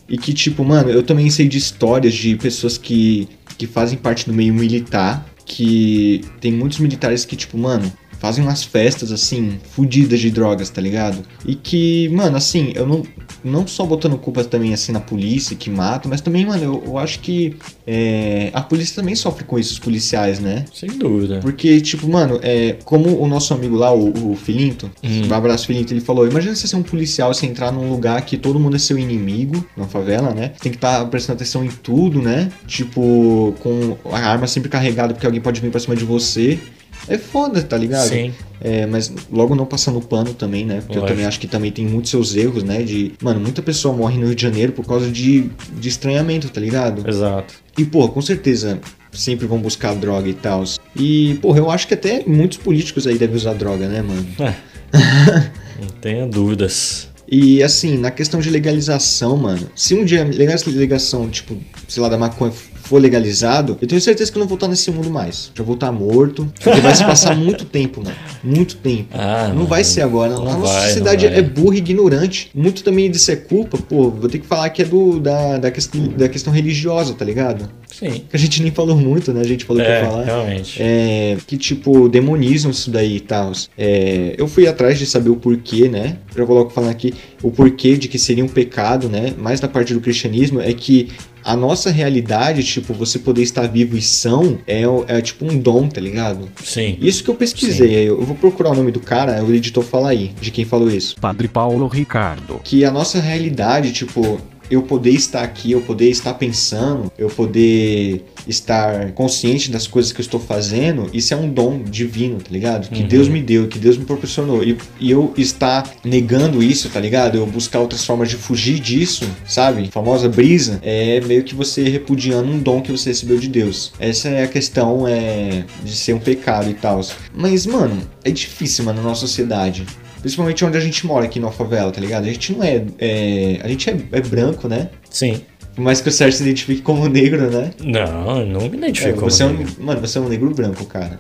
E que, tipo, mano, eu também sei de histórias de pessoas que, que fazem parte do meio militar, que tem muitos militares que, tipo, mano, fazem umas festas, assim, fudidas de drogas, tá ligado? E que, mano, assim, eu não, não só botando culpa também, assim, na polícia que mata, mas também, mano, eu, eu acho que é, a polícia também sofre com isso, os policiais, né? sem dúvida. Porque, tipo, mano, é, como o nosso amigo lá, o, o Filinto, o abraço Filinto, ele falou: Imagina você ser um policial, você entrar num lugar que todo mundo é seu inimigo, na favela, né? Tem que estar prestando atenção em tudo, né? Tipo, com a arma sempre carregada porque alguém pode vir pra cima de você. É foda, tá ligado? Sim. É, mas logo não passando pano também, né? Porque eu Lógico. também acho que também tem muitos seus erros, né? De, mano, muita pessoa morre no Rio de Janeiro por causa de, de estranhamento, tá ligado? Exato. E, pô, com certeza sempre vão buscar droga e tal. E, porra, eu acho que até muitos políticos aí devem usar droga, né, mano? Não tenha dúvidas. E, assim, na questão de legalização, mano, se um dia legalização, tipo, sei lá, da maconha for legalizado, eu tenho certeza que eu não vou estar nesse mundo mais. Já vou estar morto. Porque vai se passar muito tempo, mano. Muito tempo. Ah, não não, vai ser agora. não a nossa vai, sociedade é burra e ignorante. Muito também disso é culpa, pô, vou ter que falar que é do, da, da, questão, da questão religiosa, tá ligado? Sim. Que a gente nem falou muito, né? A gente falou que ia É, falar. realmente. É, que tipo, demonizam isso daí e tal. É, eu fui atrás de saber o porquê, né? Já coloco falando aqui o porquê de que seria um pecado, né? Mais da parte do cristianismo é que a nossa realidade, tipo, você poder estar vivo e são, é, é tipo um dom, tá ligado? Sim. Isso que eu pesquisei, eu vou procurar o nome do cara, o editor fala aí, de quem falou isso. Padre Paulo Ricardo. Que a nossa realidade, tipo, eu poder estar aqui, eu poder estar pensando, eu poder estar consciente das coisas que eu estou fazendo, isso é um dom divino, tá ligado? Que Uhum. Deus me deu, que Deus me proporcionou. E, e eu estar negando isso, tá ligado? Eu buscar outras formas de fugir disso, sabe? A famosa brisa, é meio que você repudiando um dom que você recebeu de Deus. Essa é a questão é, de ser um pecado e tal. Mas, mano, é difícil, mano, na nossa sociedade. Principalmente onde a gente mora aqui na favela, tá ligado? A gente não é. é- a gente é, é branco, né? Sim. Por mais que o Sérgio se identifique como negro, né? Não, eu não me É, identifico como você é um, negro. mano, você é um negro branco, cara.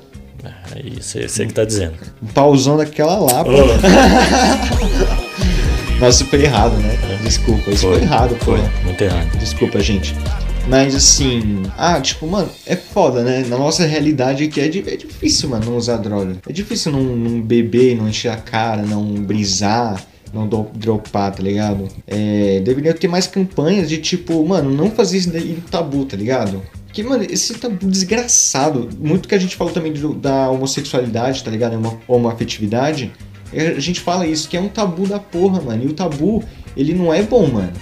Aí você, você que tá dizendo. Um pauzão daquela lá, pô. Nossa, foi errado, né? Desculpa, isso foi, errado, pô. Foi, muito errado. Desculpa, gente. Mas assim, ah, tipo, mano, é foda, né? Na nossa realidade aqui é, é difícil, mano, não usar droga. É difícil não, não beber, não encher a cara, não brisar, não do- dropar, tá ligado? É, deveria ter mais campanhas de tipo, mano, não fazer isso daí no tabu, tá ligado? Que, mano, esse tabu desgraçado, muito que a gente falou também do- da homossexualidade, tá ligado? Uma homoafetividade. A gente fala isso, que é um tabu da porra, mano. E o tabu, ele não é bom, mano.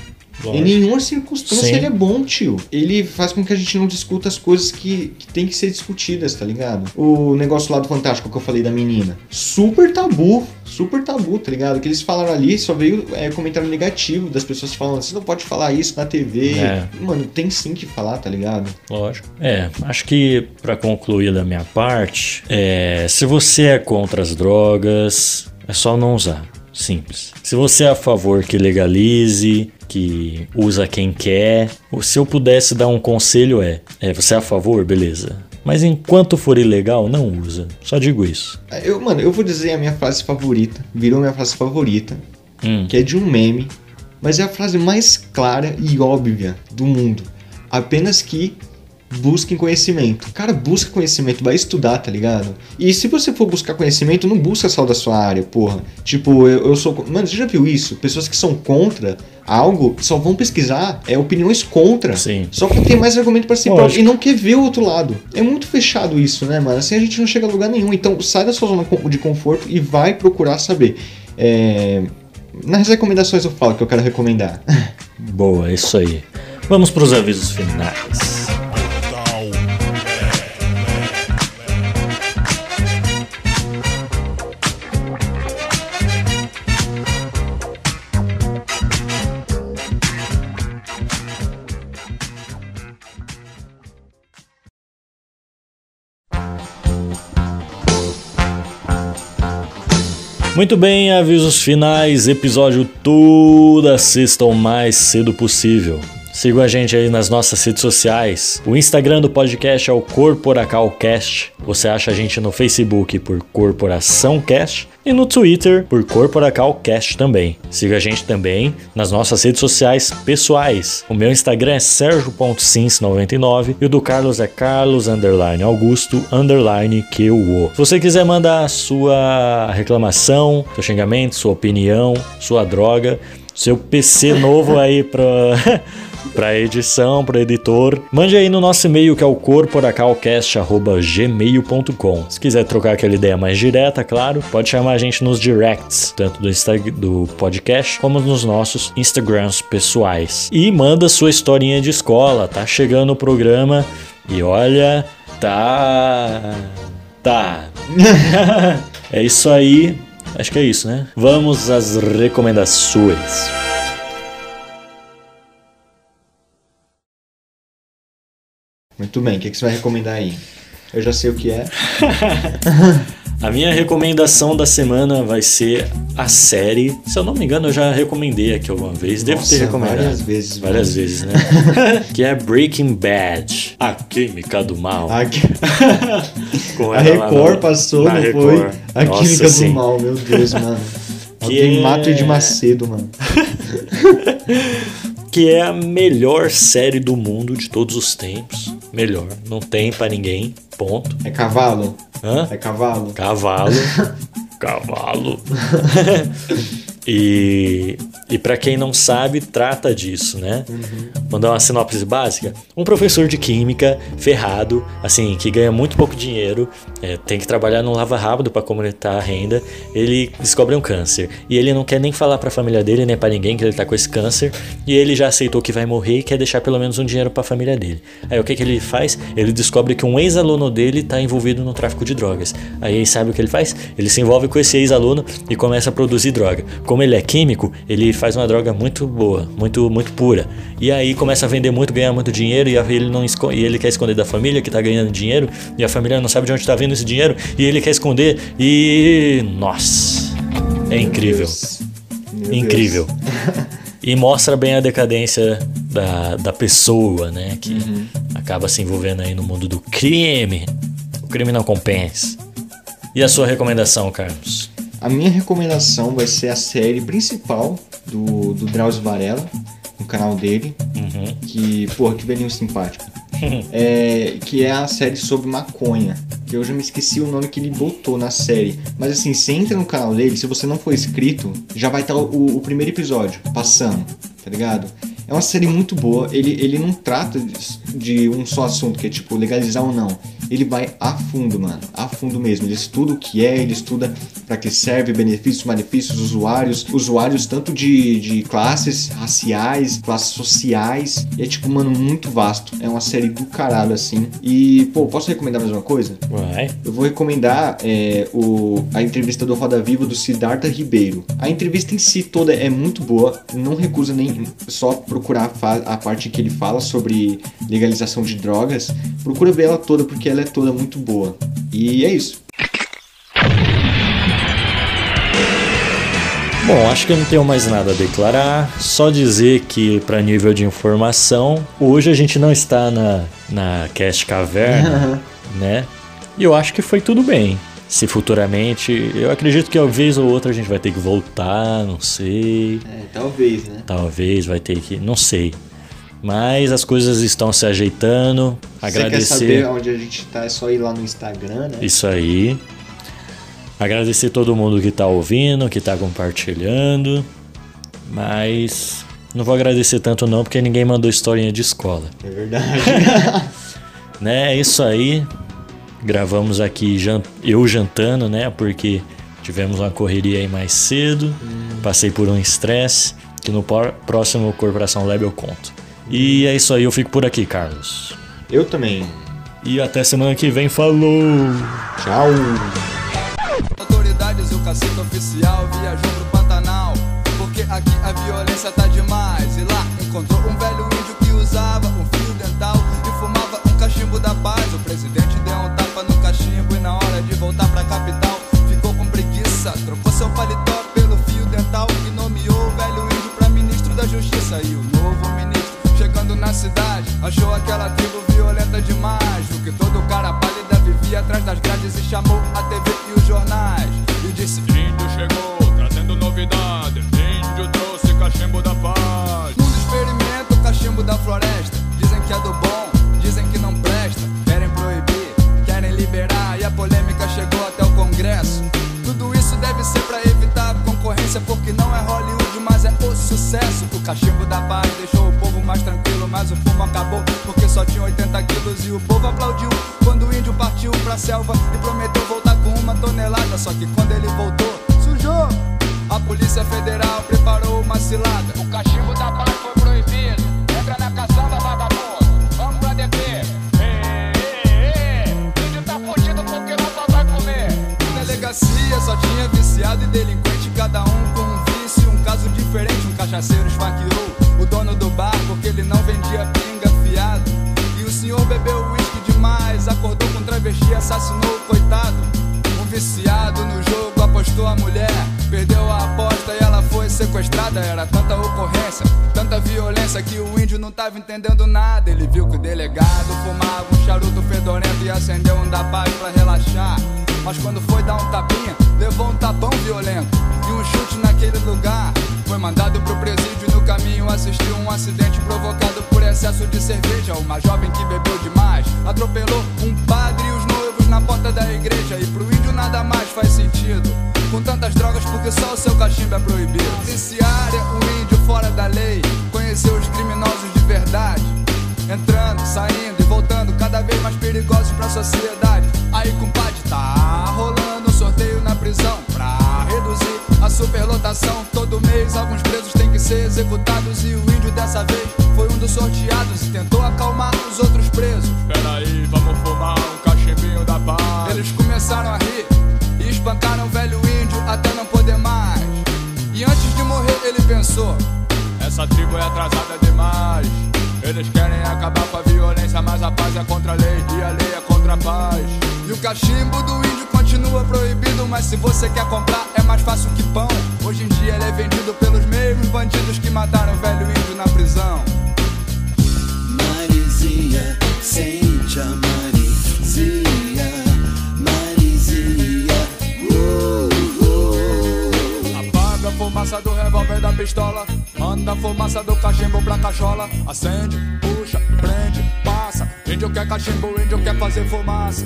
Lógico. Em nenhuma circunstância Sim. ele é bom, tio. Ele faz com que a gente não discuta as coisas que, que tem que ser discutidas, tá ligado? O negócio lá do Fantástico que eu falei da menina. Super tabu. Super tabu, tá ligado? O que eles falaram ali só veio é, comentário negativo das pessoas falando, você não pode falar isso na TV. É. Mano, tem sim que falar, tá ligado? Lógico. É, acho que pra concluir da minha parte, é, se você é contra as drogas, é só não usar. Simples. Se você é a favor que legalize, que usa quem quer, se eu pudesse dar um conselho é, é você é a favor, beleza. Mas enquanto for ilegal, não usa. Só digo isso. Eu, mano, eu vou dizer a minha frase favorita. Virou minha frase favorita. Hum. que é de um meme, mas é a frase mais clara e óbvia do mundo. Apenas que busquem conhecimento. Cara, busca conhecimento, vai estudar, tá ligado? E se você for buscar conhecimento, não busca só da sua área, porra. Tipo, eu, eu sou. Mano, você já viu isso? Pessoas que são contra algo só vão pesquisar é, opiniões contra. Sim. Só pra ter mais argumento pra si próprio e não quer ver o outro lado. É muito fechado isso, né, mano? Assim a gente não chega a lugar nenhum. Então sai da sua zona de conforto e vai procurar saber. É... Nas recomendações eu falo que eu quero recomendar. Boa, é isso aí. Vamos pros avisos finais. Muito bem, avisos finais, episódio toda sexta o mais cedo possível. Sigam a gente aí nas nossas redes sociais. O Instagram do podcast é o CorporacalCast. Você acha a gente no Facebook por Corporação Cast e no Twitter por CorporacalCast também. Siga a gente também nas nossas redes sociais pessoais. O meu Instagram é sergio.sins99 e o do Carlos é carlos augusto. Se você quiser mandar sua reclamação, seu xingamento, sua opinião, sua droga, seu PC novo aí pra, pra edição, pro editor, mande aí no nosso e-mail que é o corporacalcast.gmail.com. Se quiser trocar aquela ideia mais direta, claro, pode chamar a gente nos directs, tanto do, Insta do podcast como nos nossos Instagrams pessoais. E manda sua historinha de escola, tá chegando o programa e olha, tá. Tá. é isso aí. Acho que é isso, né? Vamos às recomendações. Muito bem, o que, que você vai recomendar aí? Eu já sei o que é. A minha recomendação da semana vai ser a série. Se eu não me engano, eu já recomendei aqui alguma vez. Devo Nossa, ter recomendado. várias vezes, Várias mano. vezes, né? que é Breaking Bad. A Química do Mal. A, a Record no- passou, na não Record. foi? A Nossa, Química sim. do Mal, meu Deus, mano. Que Alguém é- mata Ed Macedo, mano. Que é a melhor série do mundo de todos os tempos. Melhor. Não tem pra ninguém. Ponto. É cavalo? Hã? É cavalo? Cavalo. Cavalo. e e para quem não sabe, trata disso, né? Vou dar uma sinopse básica. Um professor de química ferrado, assim, que ganha muito pouco dinheiro, é, tem que trabalhar no lava rápido para completar a renda. Ele descobre um câncer e ele não quer nem falar para a família dele nem para ninguém que ele tá com esse câncer. E ele já aceitou que vai morrer e quer deixar pelo menos um dinheiro para a família dele. Aí o que que ele faz? Ele descobre que um ex-aluno dele tá envolvido no tráfico de drogas. Aí sabe o que ele faz? Ele se envolve com esse ex-aluno e começa a produzir droga. Como ele é químico, ele faz uma droga muito boa, muito muito pura. E aí começa a vender muito, ganhar muito dinheiro e ele não e ele quer esconder da família que tá ganhando dinheiro e a família não sabe de onde tá vindo esse dinheiro e ele quer esconder e nossa, é incrível. Meu Incrível. E mostra bem a decadência da, da pessoa, né? Que Uhum. acaba se envolvendo aí no mundo do crime. O crime não compensa. E a sua recomendação, Carlos? A minha recomendação vai ser a série principal do, do Drauzio Varela, no canal dele, Uhum. que, porra, que velhinho simpático. É, que é a série sobre maconha. Que eu já me esqueci o nome que ele botou na série. Mas assim, você entra no canal dele, se você não for inscrito, já vai estar o, o primeiro episódio passando, tá ligado? É uma série muito boa. Ele, ele não trata de, de um só assunto, que é tipo legalizar ou não. Ele vai a fundo, mano. A fundo mesmo. Ele estuda o que é, ele estuda para que serve, benefícios, malefícios, usuários, usuários tanto de, de classes raciais, classes sociais. É tipo, mano, muito vasto. É uma série do caralho, assim. E, pô, posso recomendar mais uma coisa? Vai. Eu vou recomendar é, o, a entrevista do Roda Viva do Siddhartha Ribeiro. A entrevista em si toda é muito boa, não recusa nem só procurar a, a parte que ele fala sobre legalização de drogas. Procura ver ela toda porque ela é toda muito boa. E é isso. Bom, acho que eu não tenho mais nada a declarar. Só dizer que, para nível de informação, hoje a gente não está na, na Cast Caverna, né? E eu acho que foi tudo bem. Se futuramente, eu acredito que uma vez ou outra a gente vai ter que voltar, não sei. É, talvez, né? Talvez vai ter que, não sei. Mas as coisas estão se ajeitando. Se você quer Agradecer. saber onde a gente tá, é só ir lá no Instagram, né? Isso aí. Agradecer todo mundo que tá ouvindo, que tá compartilhando. Mas não vou agradecer tanto não, porque ninguém mandou historinha de escola. É verdade. Né? É isso aí. Gravamos aqui eu jantando, né? Porque tivemos uma correria aí mais cedo. Passei por um estresse. Que no próximo Corporação Lab eu conto. E é isso aí, eu fico por aqui, Carlos. Eu também. E até semana que vem, falou! Tchau. Autoridades, o cacique oficial viajou pro Pantanal. Porque aqui a violência tá demais. E lá encontrou um velho índio que usava um fio dental e fumava um cachimbo da paz. O presidente deu um tapa no cachimbo e na hora de voltar pra capital ficou com preguiça. Trocou seu paletó E o índio dessa vez foi um dos sorteados e tentou acalmar os outros presos. Peraí, vamos fumar um cachimbinho da paz. Eles começaram a rir e espancaram o velho índio até não poder mais. E antes de morrer, ele pensou: Essa tribo é atrasada demais. Eles querem acabar com a violência, mas a paz é contra a lei e a lei é contra a paz. E o cachimbo do índio continua proibido, mas se você quer comprar é mais fácil que pão. Hoje em dia ele é vendido pelos mesmos bandidos que mataram o velho índio na prisão. Marizinha, sente a Marizinha, Marizinha, uh, uh. Apaga a fumaça do revólver da pistola, manda a fumaça do cachimbo pra cachola. Acende, puxa, prende, passa. Índio quer cachimbo, índio quer fazer fumaça.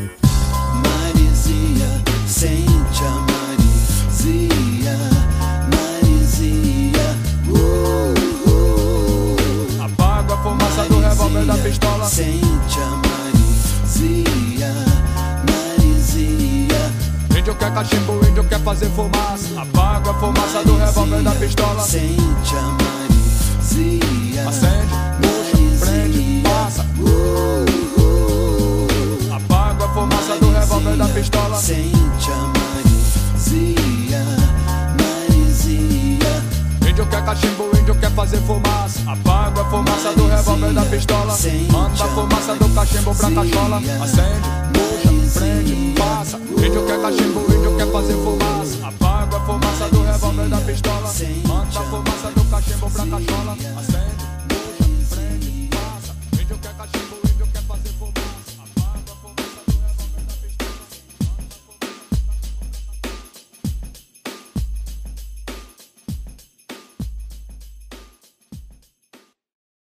Marizinha, sente a Marizinha, da pistola. Sente a Marizia, Marizia. Índio quer cachimbo, índio quer fazer fumaça. Apaga a fumaça do revólver da pistola. Sente a Marizia, Acende, puxa, prende, passa. Uh, uh, Apaga a fumaça do revólver da pistola. Sente a Marizia. Índio quer cachimbo, índio quer fazer fumaça. Apaga a fumaça do revólver da pistola. Manda a fumaça do cachimbo pra cachola. Acende, puxa, prende, passa. Índio quer cachimbo, índio quer fazer fumaça. Apaga a fumaça do revólver da pistola. Manda a fumaça do cachimbo pra cachola. Acende,